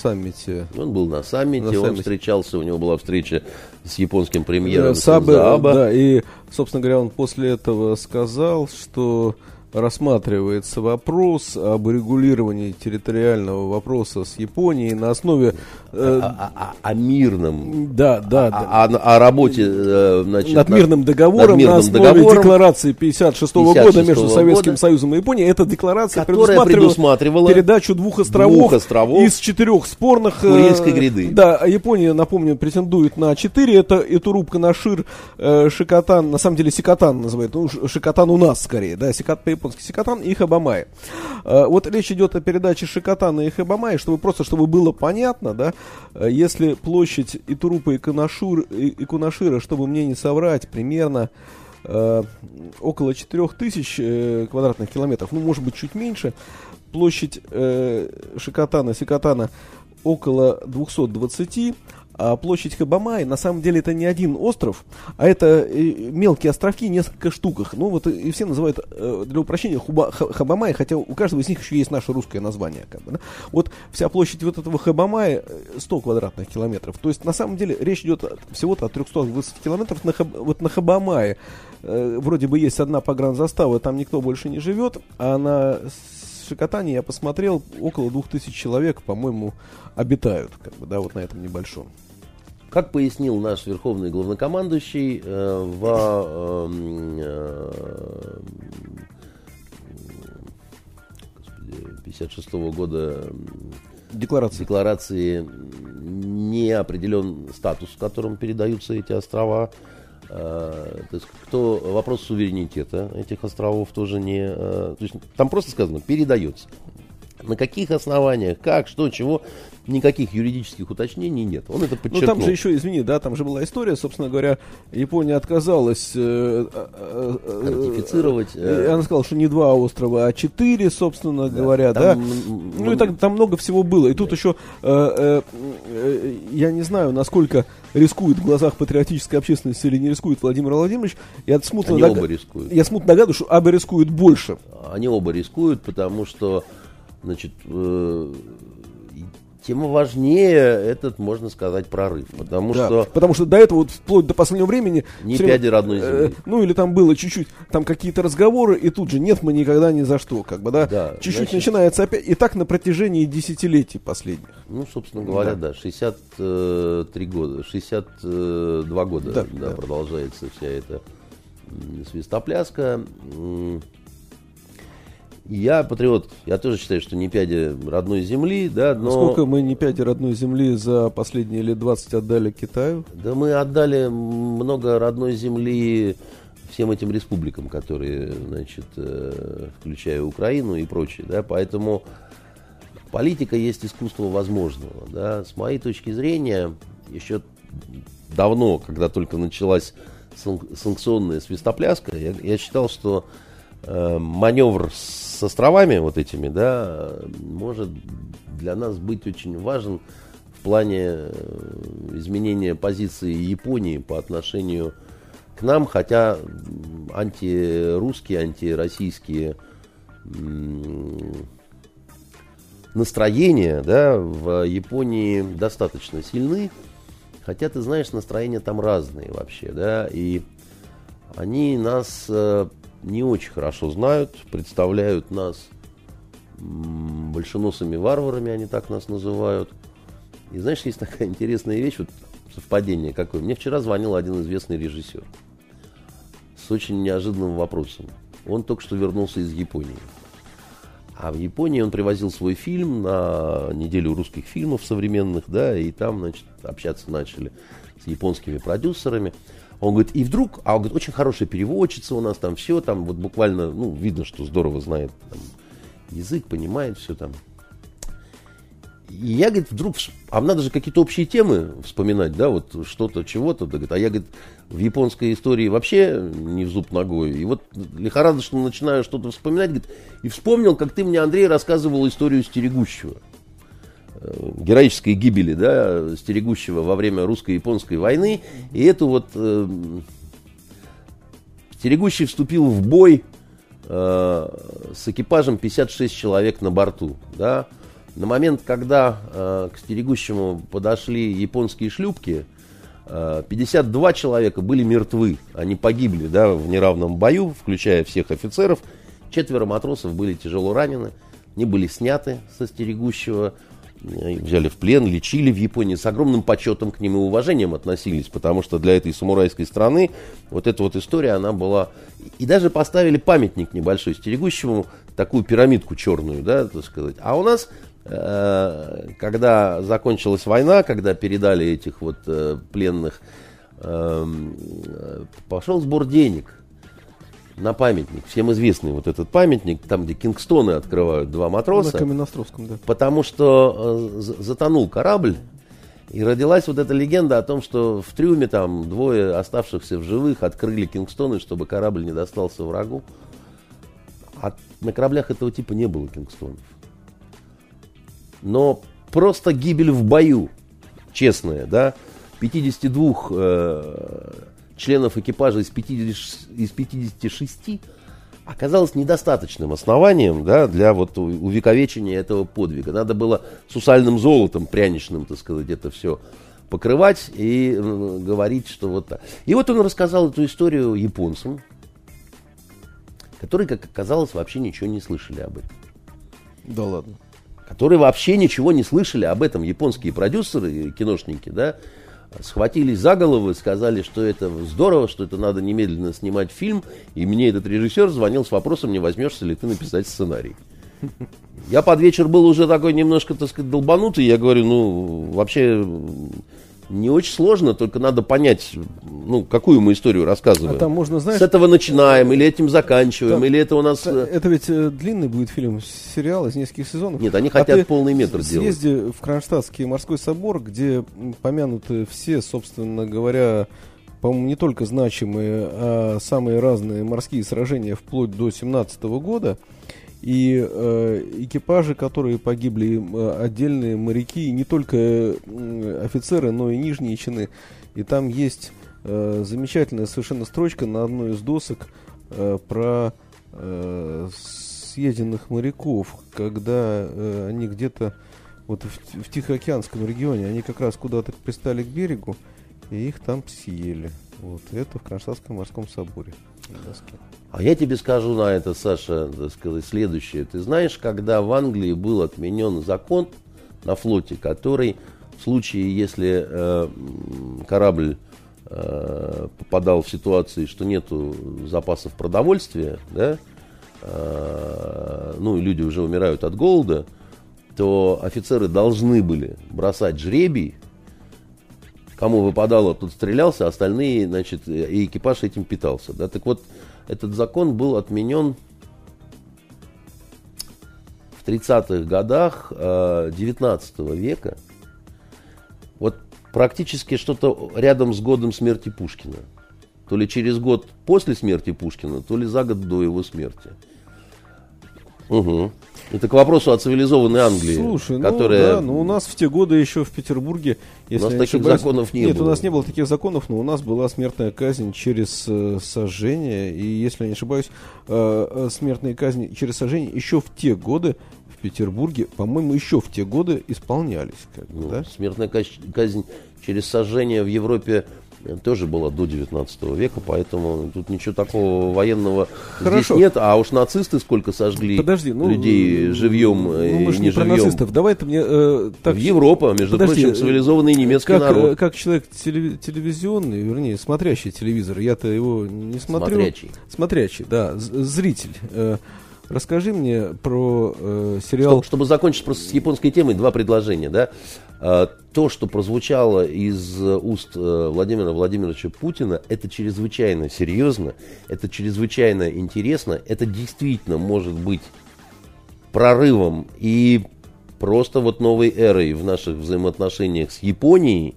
саммите. Он был на саммите, на он саммите. встречался, у него была встреча с японским премьером Сабе, Сабе. Да, и, собственно говоря, он после этого сказал, что рассматривается вопрос об урегулировании территориального вопроса с Японией на основе... Э, о, о, о мирном... Да, да. О, да. О, о работе... Э, значит, над мирным договором над мирным на основе договором, декларации 56 -го года между Советским года, Союзом и Японией. Эта декларация предусматривала, предусматривала передачу двух островов, двух островов из четырех спорных... Э, Курильской гряды. Да, Япония, напомню, претендует на четыре. Это Итуруб, Канашир, э, Шикотан, на самом деле Сикотан называют. Ну, Шикотан у нас скорее, да, Сикот по-японски Сикотан и Хабамай. Э, вот речь идет о передаче Шикотана и Хабамай, чтобы просто, чтобы было понятно, да, э, если площадь Итурупа и, Канашур, и, и Кунашира, чтобы мне не соврать, примерно э, около 4000 э, квадратных километров, ну, может быть, чуть меньше, площадь э, Шикотана, Сикотана около 220, А площадь Хабамай, на самом деле, это не один остров, а это э, мелкие островки, несколько штуках. Ну, вот и все называют э, для упрощения Хуба, Хабамай, хотя у каждого из них еще есть наше русское название. Как бы, да? Вот вся площадь вот этого Хабамая 100 квадратных километров. То есть, на самом деле, речь идет всего-то о 320 километров на, вот на Хабамае. Вроде бы есть одна погранзастава, там никто больше не живет, а на Шикотане я посмотрел, около двух тысяч человек, по-моему, обитают, как бы, да, вот на этом небольшом. Как пояснил наш верховный главнокомандующий, э, в эм, э, э, 56 -го года декларации. декларации не определен статус, в котором передаются эти острова. Э, то есть кто вопрос суверенитета этих островов тоже не, э, то есть там просто сказано передается. На каких основаниях, как, что, чего, никаких юридических уточнений нет. Он это подчеркнул. Ну там же еще, извини, да, там же была история, собственно говоря, Япония отказалась э, э, э, ратифицировать. Э, она сказала, что не два острова, а четыре, собственно да, говоря, там, да. Ну и так, там много всего было. И да. тут еще, э, э, я не знаю, насколько рискует в глазах патриотической общественности или не рискует Владимир Владимирович. Я смутно, Они дог... оба рискуют. я смутно догадываюсь, что оба рискуют больше. Они оба рискуют, потому что значит, э, тем важнее этот, можно сказать, прорыв. Потому да, что... Потому что до этого, вот, вплоть до последнего времени... Не пяди родной э, земли. Э, ну, или там было чуть-чуть, там какие-то разговоры, и тут же нет, мы никогда ни за что, как бы, да? да чуть-чуть значит... начинается опять, и так на протяжении десятилетий последних. Ну, собственно говоря, да, да 63 года, 62 года да, да, да. продолжается вся эта свистопляска. Я патриот, я тоже считаю, что не пяди родной земли, да, но... Сколько мы не пяди родной земли за последние лет 20 отдали Китаю? Да мы отдали много родной земли всем этим республикам, которые, значит, э, включая Украину и прочее, да, поэтому политика есть искусство возможного, да, с моей точки зрения, еще давно, когда только началась санкционная свистопляска, я, я считал, что маневр с островами вот этими, да, может для нас быть очень важен в плане э, изменения позиции Японии по отношению к нам, хотя антирусские, антироссийские настроения да, в Японии достаточно сильны. Хотя, ты знаешь, настроения там разные вообще, да, и они нас э, не очень хорошо знают, представляют нас большеносыми варварами, они так нас называют. И знаешь, есть такая интересная вещь, вот совпадение какое. Мне вчера звонил один известный режиссер с очень неожиданным вопросом. Он только что вернулся из Японии. А в Японии он привозил свой фильм на неделю русских фильмов современных, да, и там, значит, общаться начали с японскими продюсерами. Он говорит, и вдруг, а он говорит, очень хорошая переводчица у нас там, все там, вот буквально, ну, видно, что здорово знает там, язык, понимает все там. И я, говорит, вдруг, а надо же какие-то общие темы вспоминать, да, вот что-то, чего-то, да, говорит, а я, говорит, в японской истории вообще не в зуб ногой. И вот лихорадочно начинаю что-то вспоминать, говорит, и вспомнил, как ты мне, Андрей, рассказывал историю стерегущего. Э, героической гибели, да, стерегущего во время русско-японской войны. И эту вот э, стерегущий вступил в бой э, с экипажем 56 человек на борту, да. На момент, когда э, к стерегущему подошли японские шлюпки, э, 52 человека были мертвы, они погибли, да, в неравном бою, включая всех офицеров. Четверо матросов были тяжело ранены, они были сняты со стерегущего, взяли в плен, лечили в Японии, с огромным почетом к ним и уважением относились, потому что для этой самурайской страны вот эта вот история, она была... И даже поставили памятник небольшой стерегущему, такую пирамидку черную, да, так сказать. А у нас, э, когда закончилась война, когда передали этих вот э, пленных, эм, э, пошел сбор денег на памятник, всем известный вот этот памятник, там, где Кингстоны открывают два матроса. На Каменноостровском, да. Потому что э, затонул корабль, и родилась вот эта легенда о том, что в трюме там двое оставшихся в живых открыли Кингстоны, чтобы корабль не достался врагу. А на кораблях этого типа не было Кингстонов. Но просто гибель в бою, честная, да, 52 э, членов экипажа из, 50, из 56 оказалось недостаточным основанием да, для вот увековечения этого подвига. Надо было сусальным золотом пряничным, так сказать, это все покрывать и говорить, что вот так. И вот он рассказал эту историю японцам, которые, как оказалось, вообще ничего не слышали об этом. Да ладно. Которые вообще ничего не слышали об этом. Японские продюсеры, киношники, да, схватились за голову и сказали, что это здорово, что это надо немедленно снимать фильм. И мне этот режиссер звонил с вопросом, не возьмешься ли ты написать сценарий. Я под вечер был уже такой немножко, так сказать, долбанутый. Я говорю, ну, вообще не очень сложно, только надо понять, ну, какую мы историю рассказываем. А там можно, знаешь... С этого начинаем, или этим заканчиваем, там, или это у нас... Это, это ведь э, длинный будет фильм, сериал из нескольких сезонов. Нет, они а хотят полный метр сделать. Съезди в Кронштадтский морской собор, где помянуты все, собственно говоря, по-моему, не только значимые, а самые разные морские сражения вплоть до 17 года. И э, экипажи, которые погибли, э, отдельные моряки, не только э, офицеры, но и нижние чины. И там есть э, замечательная совершенно строчка на одной из досок э, про э, съеденных моряков, когда э, они где-то вот в, в Тихоокеанском регионе, они как раз куда-то пристали к берегу, и их там съели. Вот это в Кронштадтском морском соборе. А я тебе скажу на это, Саша, так сказать, следующее. Ты знаешь, когда в Англии был отменен закон на флоте, который в случае, если э, корабль э, попадал в ситуации, что нету запасов продовольствия, да, э, ну люди уже умирают от голода, то офицеры должны были бросать жребий, кому выпадало, тот стрелялся, остальные, значит, и экипаж этим питался. Да? Так вот, этот закон был отменен в 30-х годах э, 19 века. Вот практически что-то рядом с годом смерти Пушкина. То ли через год после смерти Пушкина, то ли за год до его смерти. Угу. Это к вопросу о цивилизованной Англии. Слушай, ну которая... да, ну у нас в те годы еще в Петербурге, если у нас таких ошибаюсь, законов не нет, было. у нас не было таких законов, но у нас была смертная казнь через э, сожжение, и если я не ошибаюсь, э, э, смертные казни через сожжение еще в те годы в Петербурге, по-моему, еще в те годы исполнялись. Как бы, ну, да? Смертная казнь через сожжение в Европе тоже была до 19 века, поэтому тут ничего такого военного Хорошо. здесь нет. А уж нацисты сколько сожгли Подожди, ну, людей живьем ну, и мы же не, не про живьем. нацистов. Давай ты мне... Э, так... В Европа, между Подожди, прочим, цивилизованный немецкий как, народ. Как человек телевизионный, вернее, смотрящий телевизор, я-то его не смотрю. Смотрячий. Смотрячий, да, зритель. Э, Расскажи мне про э, сериал. Чтобы, чтобы закончить просто с японской темой, два предложения, да. А, то, что прозвучало из уст э, Владимира Владимировича Путина, это чрезвычайно серьезно, это чрезвычайно интересно, это действительно может быть прорывом и просто вот новой эрой в наших взаимоотношениях с Японией,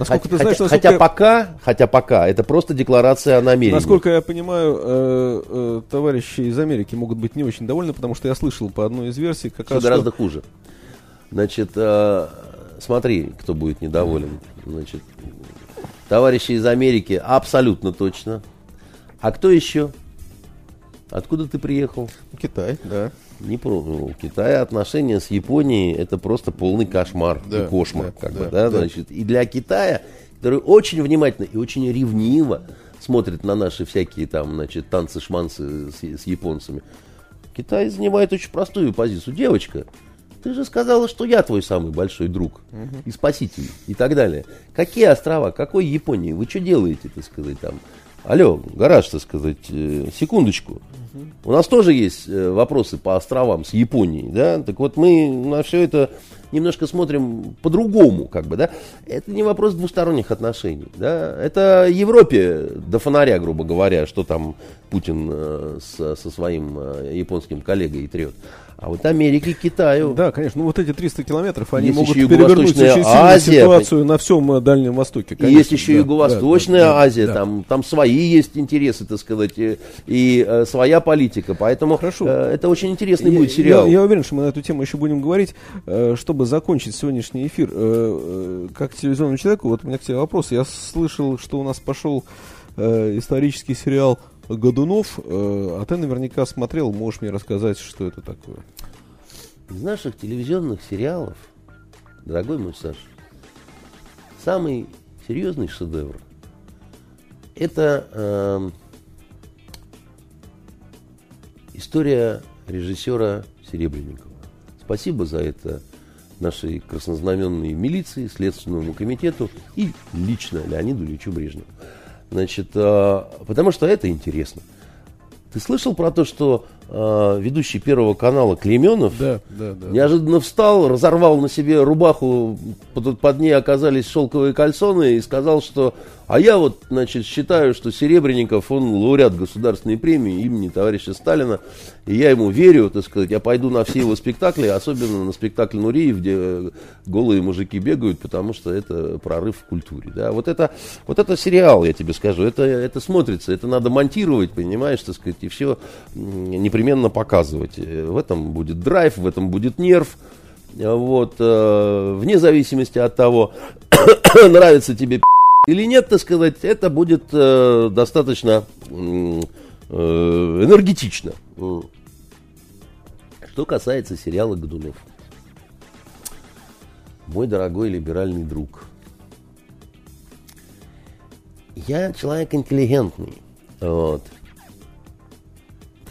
Насколько хотя, ты знаешь, насколько... хотя пока, хотя пока, это просто декларация о намерении. Насколько я понимаю, э, э, товарищи из Америки могут быть не очень довольны, потому что я слышал по одной из версий, как Все раз гораздо что... хуже. Значит, э, смотри, кто будет недоволен. Значит, товарищи из Америки абсолютно точно. А кто еще? Откуда ты приехал? Китай, да. Не про, ну, у Китая отношения с Японией это просто полный кошмар да, и кошмар, да, как да, бы, да, да, значит. И для Китая, который очень внимательно и очень ревниво смотрит на наши всякие там, значит, танцы-шманцы с, с японцами, Китай занимает очень простую позицию. Девочка, ты же сказала, что я твой самый большой друг угу. и спаситель и так далее. Какие острова, какой Японии? Вы что делаете, так сказать, там? Алло, гараж, так сказать, э, секундочку. Угу. У нас тоже есть э, вопросы по островам с Японией, да? Так вот мы на все это немножко смотрим по-другому, как бы, да? Это не вопрос двусторонних отношений, да? Это Европе до фонаря, грубо говоря, что там Путин э, со, со своим японским коллегой трет. А вот Америке, Китаю. Да, конечно. Ну вот эти 300 километров, они есть могут перевернуть очень Азия, ситуацию на всем э, Дальнем Востоке. Конечно, есть еще да, Юго-Восточная да, Азия, да, там, там свои есть интересы, так сказать, и, и э, своя своя политика. Поэтому Хорошо. э, это очень интересный Я- будет сериал. Я, я уверен, что мы на эту тему еще будем говорить. Э, Чтобы закончить сегодняшний эфир, э, э, как телевизионному человеку, вот у меня к тебе вопрос. Я слышал, что у нас пошел э, исторический сериал Годунов, э, а ты наверняка смотрел, можешь мне рассказать, что это такое? Из наших телевизионных сериалов, дорогой мой Саша, самый серьезный шедевр это эм, история режиссера Серебренникова. Спасибо за это нашей краснознаменной милиции, Следственному комитету и лично Леониду Ильичу Брежневу. Значит, э, потому что это интересно. Ты слышал про то, что э, ведущий Первого канала Клеменов Да, да, да. неожиданно встал, разорвал на себе рубаху, под, под ней оказались шелковые кальсоны и сказал, что а я вот, значит, считаю, что Серебренников, он лауреат государственной премии имени товарища Сталина, и я ему верю, так сказать, я пойду на все его спектакли, особенно на спектакль Нуриев, где э, голые мужики бегают, потому что это прорыв в культуре. Да? Вот, это, вот это сериал, я тебе скажу, это, это смотрится, это надо монтировать, понимаешь, так сказать, и все непременно показывать. Э, В этом будет драйв, в этом будет нерв. Э, Вот, э, вне зависимости от того, нравится тебе или нет, так сказать, это будет достаточно энергетично. Что касается сериала Годунов. Мой дорогой либеральный друг. Я человек интеллигентный. Вот.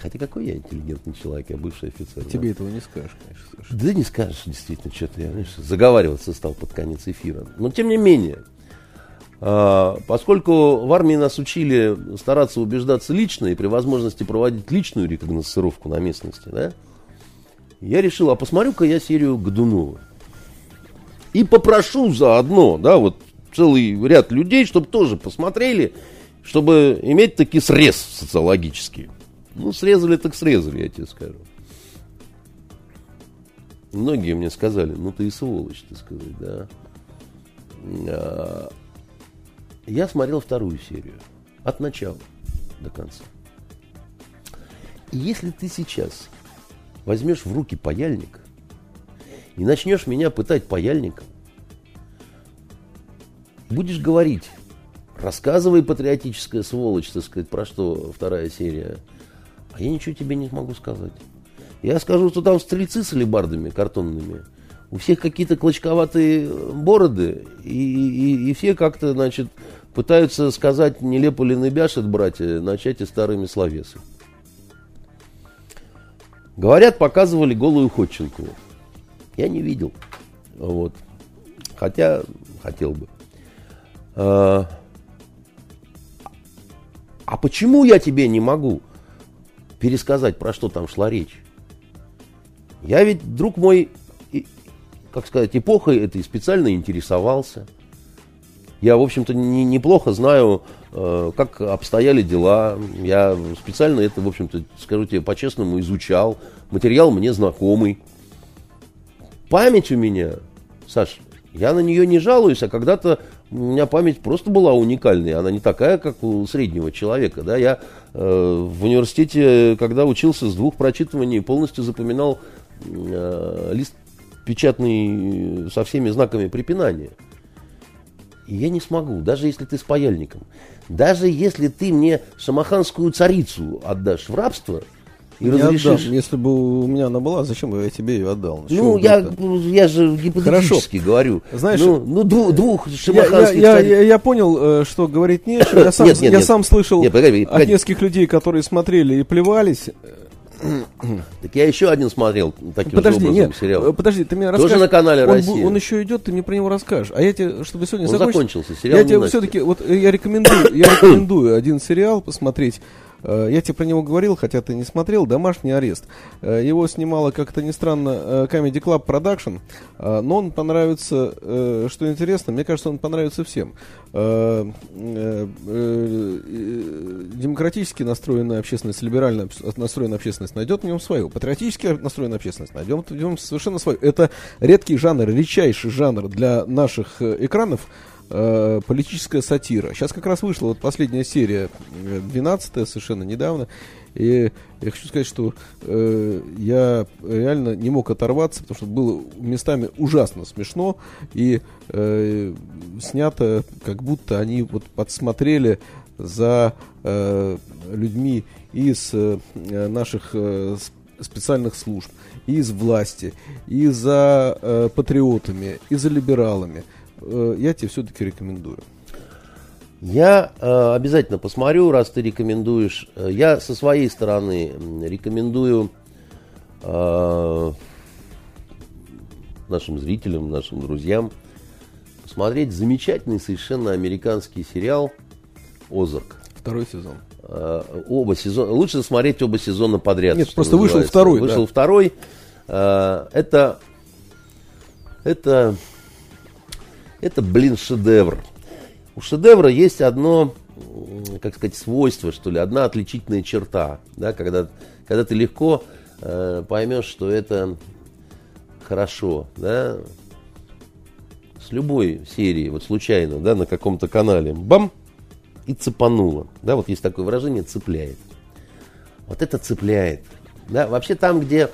Хотя какой я интеллигентный человек, я бывший офицер. да. Тебе этого не скажешь, конечно, Саша. Да не скажешь, действительно, что-то я знаешь, заговариваться стал под конец эфира. Но тем не менее, а, поскольку в армии нас учили стараться убеждаться лично и при возможности проводить личную рекогносцировку на местности, да, я решил, а посмотрю-ка я серию Годунова. И попрошу заодно, да, вот целый ряд людей, чтобы тоже посмотрели, чтобы иметь таки срез социологический. Ну, срезали так срезали, я тебе скажу. Многие мне сказали, ну ты и сволочь, так сказать, да. А, Я смотрел вторую серию. От начала до конца. И если ты сейчас возьмешь в руки паяльник и начнешь меня пытать паяльником, будешь говорить, рассказывай, патриотическая сволочь, так сказать, про что вторая серия, я ничего тебе не смогу сказать. Я скажу, что там стрельцы с алебардами картонными. У всех какие-то клочковатые бороды, и, и, и все как-то, значит, пытаются сказать, нелепо ли набяшет, братья, начать и старыми словесами. Говорят, показывали голую Ходченкову. Я не видел. Вот. Хотя хотел бы. А, а почему я тебе не могу пересказать, про что там шла речь? Я ведь, друг мой, как сказать, эпохой этой специально интересовался. Я, в общем-то, не- неплохо знаю, э, как обстояли дела. Я специально это, в общем-то, скажу тебе по-честному, изучал. Материал мне знакомый. Память у меня, Саш, я на нее не жалуюсь, а когда-то у меня память просто была уникальной. Она не такая, как у среднего человека. Да? Я э, в университете, когда учился с двух прочитываний, полностью запоминал э, лист печатный э, со всеми знаками препинания. И я не смогу, даже если ты с паяльником. Даже если ты мне шамаханскую царицу отдашь в рабство и Не разрешишь... отдам. Если бы у меня она была, зачем бы я тебе ее отдал? Ну, я, вдруг-то? я же гипотетически говорю. Знаешь, ну, ну, дву- двух Я, я, шамаханских я, цариц. я- я понял, э, что говорить нечего. Я сам, Нет, нет, я нет. сам слышал Нет, погоди, от погоди. нескольких людей, которые смотрели и плевались. Так я еще один смотрел таким Подожди, же образом нет, сериал. э, подожди, ты мне Тоже расскажешь. на канале он, «Россия». Он еще идет, ты мне про него расскажешь. А я тебе, чтобы сегодня Он закончить- закончился, сериал Я тебе все-таки, вот э, я рекомендую, я рекомендую один сериал посмотреть. Э, Я тебе про него говорил, хотя ты не смотрел, «Домашний арест». Э, Его снимала, как-то не странно, э, Comedy Club Production, но он понравится, что интересно, мне кажется, он понравится всем. Демократически настроенная общественность, либерально настроенная общественность найдет в нем свою. Патриотически настроенная общественность найдет в нем совершенно свою. Это редкий жанр, редчайший жанр для наших экранов. Э, политическая сатира. Сейчас как раз вышла вот последняя серия, 12 совершенно недавно. И я хочу сказать, что э, я реально не мог оторваться, потому что было местами ужасно смешно и э, снято, как будто они вот подсмотрели за э, людьми из э, наших э, специальных служб, из власти, и за э, патриотами, и за либералами. Э, я тебе все-таки рекомендую. Я э, обязательно посмотрю, раз ты рекомендуешь. Э, я со своей стороны рекомендую э, нашим зрителям, нашим друзьям посмотреть замечательный совершенно американский сериал «Озарк». Второй сезон. Э, оба сезона. Лучше смотреть оба сезона подряд. Нет, просто называется. вышел второй. Вышел да. второй. Э, это, это, это, блин, шедевр. У шедевра есть одно, как сказать, свойство, что ли, одна отличительная черта, да, когда, когда ты легко э, поймешь, что это хорошо, да, с любой серии, вот случайно, да, на каком-то канале, бам, и цепануло, да, вот есть такое выражение, цепляет. Вот это цепляет, да, вообще там, где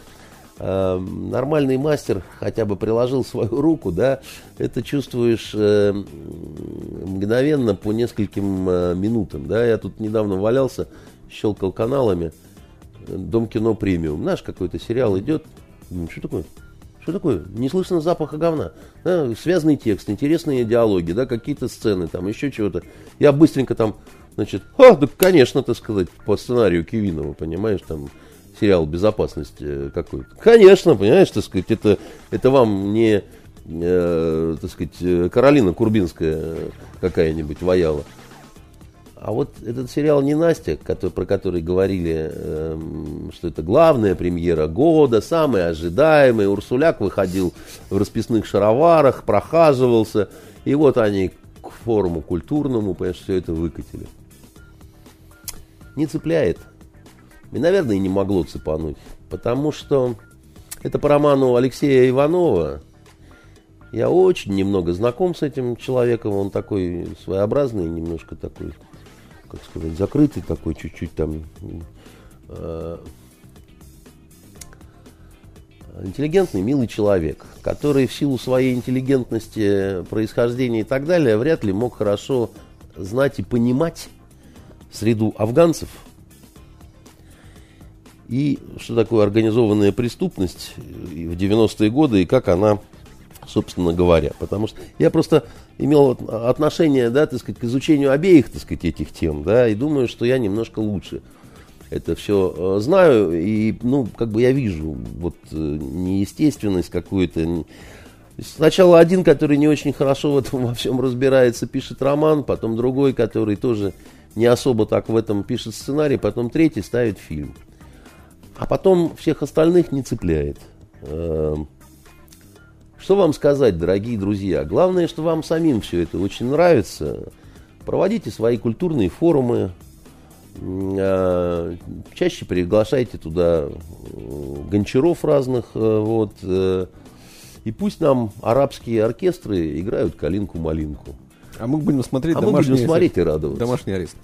э, нормальный мастер хотя бы приложил свою руку, да, это чувствуешь э, мгновенно по нескольким э, минутам, да, я тут недавно валялся, щелкал каналами, Дом кино премиум, знаешь, какой-то сериал идет, что такое? Что такое? Не слышно запаха говна. Да, связанный текст, интересные диалоги, да, какие-то сцены, там еще чего-то. Я быстренько там, значит, а, да, конечно, так сказать, по сценарию Кивинова, понимаешь, там, сериал «Безопасность» э, какой-то. Конечно, понимаешь, так сказать, это, это вам не, э, так сказать, Каролина Курбинская какая-нибудь ваяла. А вот этот сериал «Не Настя», который, про который говорили, э, что это главная премьера года, самый ожидаемый. Урсуляк выходил в расписных шароварах, прохаживался. И вот они к форуму культурному, понимаешь, все это выкатили. Не цепляет. И, наверное, и не могло цепануть. Потому что это по роману Алексея Иванова. Я очень немного знаком с этим человеком. Он такой своеобразный, немножко такой, как сказать, закрытый такой, чуть-чуть там... Э, интеллигентный, милый человек, который в силу своей интеллигентности, происхождения и так далее, вряд ли мог хорошо знать и понимать среду афганцев – и что такое организованная преступность в 90-е годы и как она, собственно говоря. Потому что я просто имел отношение, да, так сказать, к изучению обеих, так сказать, этих тем, да, и думаю, что я немножко лучше это все э, знаю, и, ну, как бы я вижу вот э, неестественность какую-то. Сначала один, который не очень хорошо в этом во всем разбирается, пишет роман, потом другой, который тоже не особо так в этом пишет сценарий, потом третий ставит фильм а потом всех остальных не цепляет. Эм, что вам сказать, дорогие друзья? Главное, что вам самим все это очень нравится. Проводите свои культурные форумы, э, чаще приглашайте туда э, гончаров разных, э, вот, и пусть нам арабские оркестры играют калинку-малинку. А мы будем смотреть а домашний мы будем смотреть и радоваться. Домашний арест.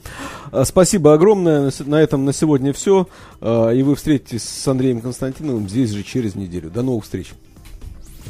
А, спасибо огромное. На этом на сегодня все. А, и вы встретитесь с Андреем Константиновым здесь же через неделю. До новых встреч.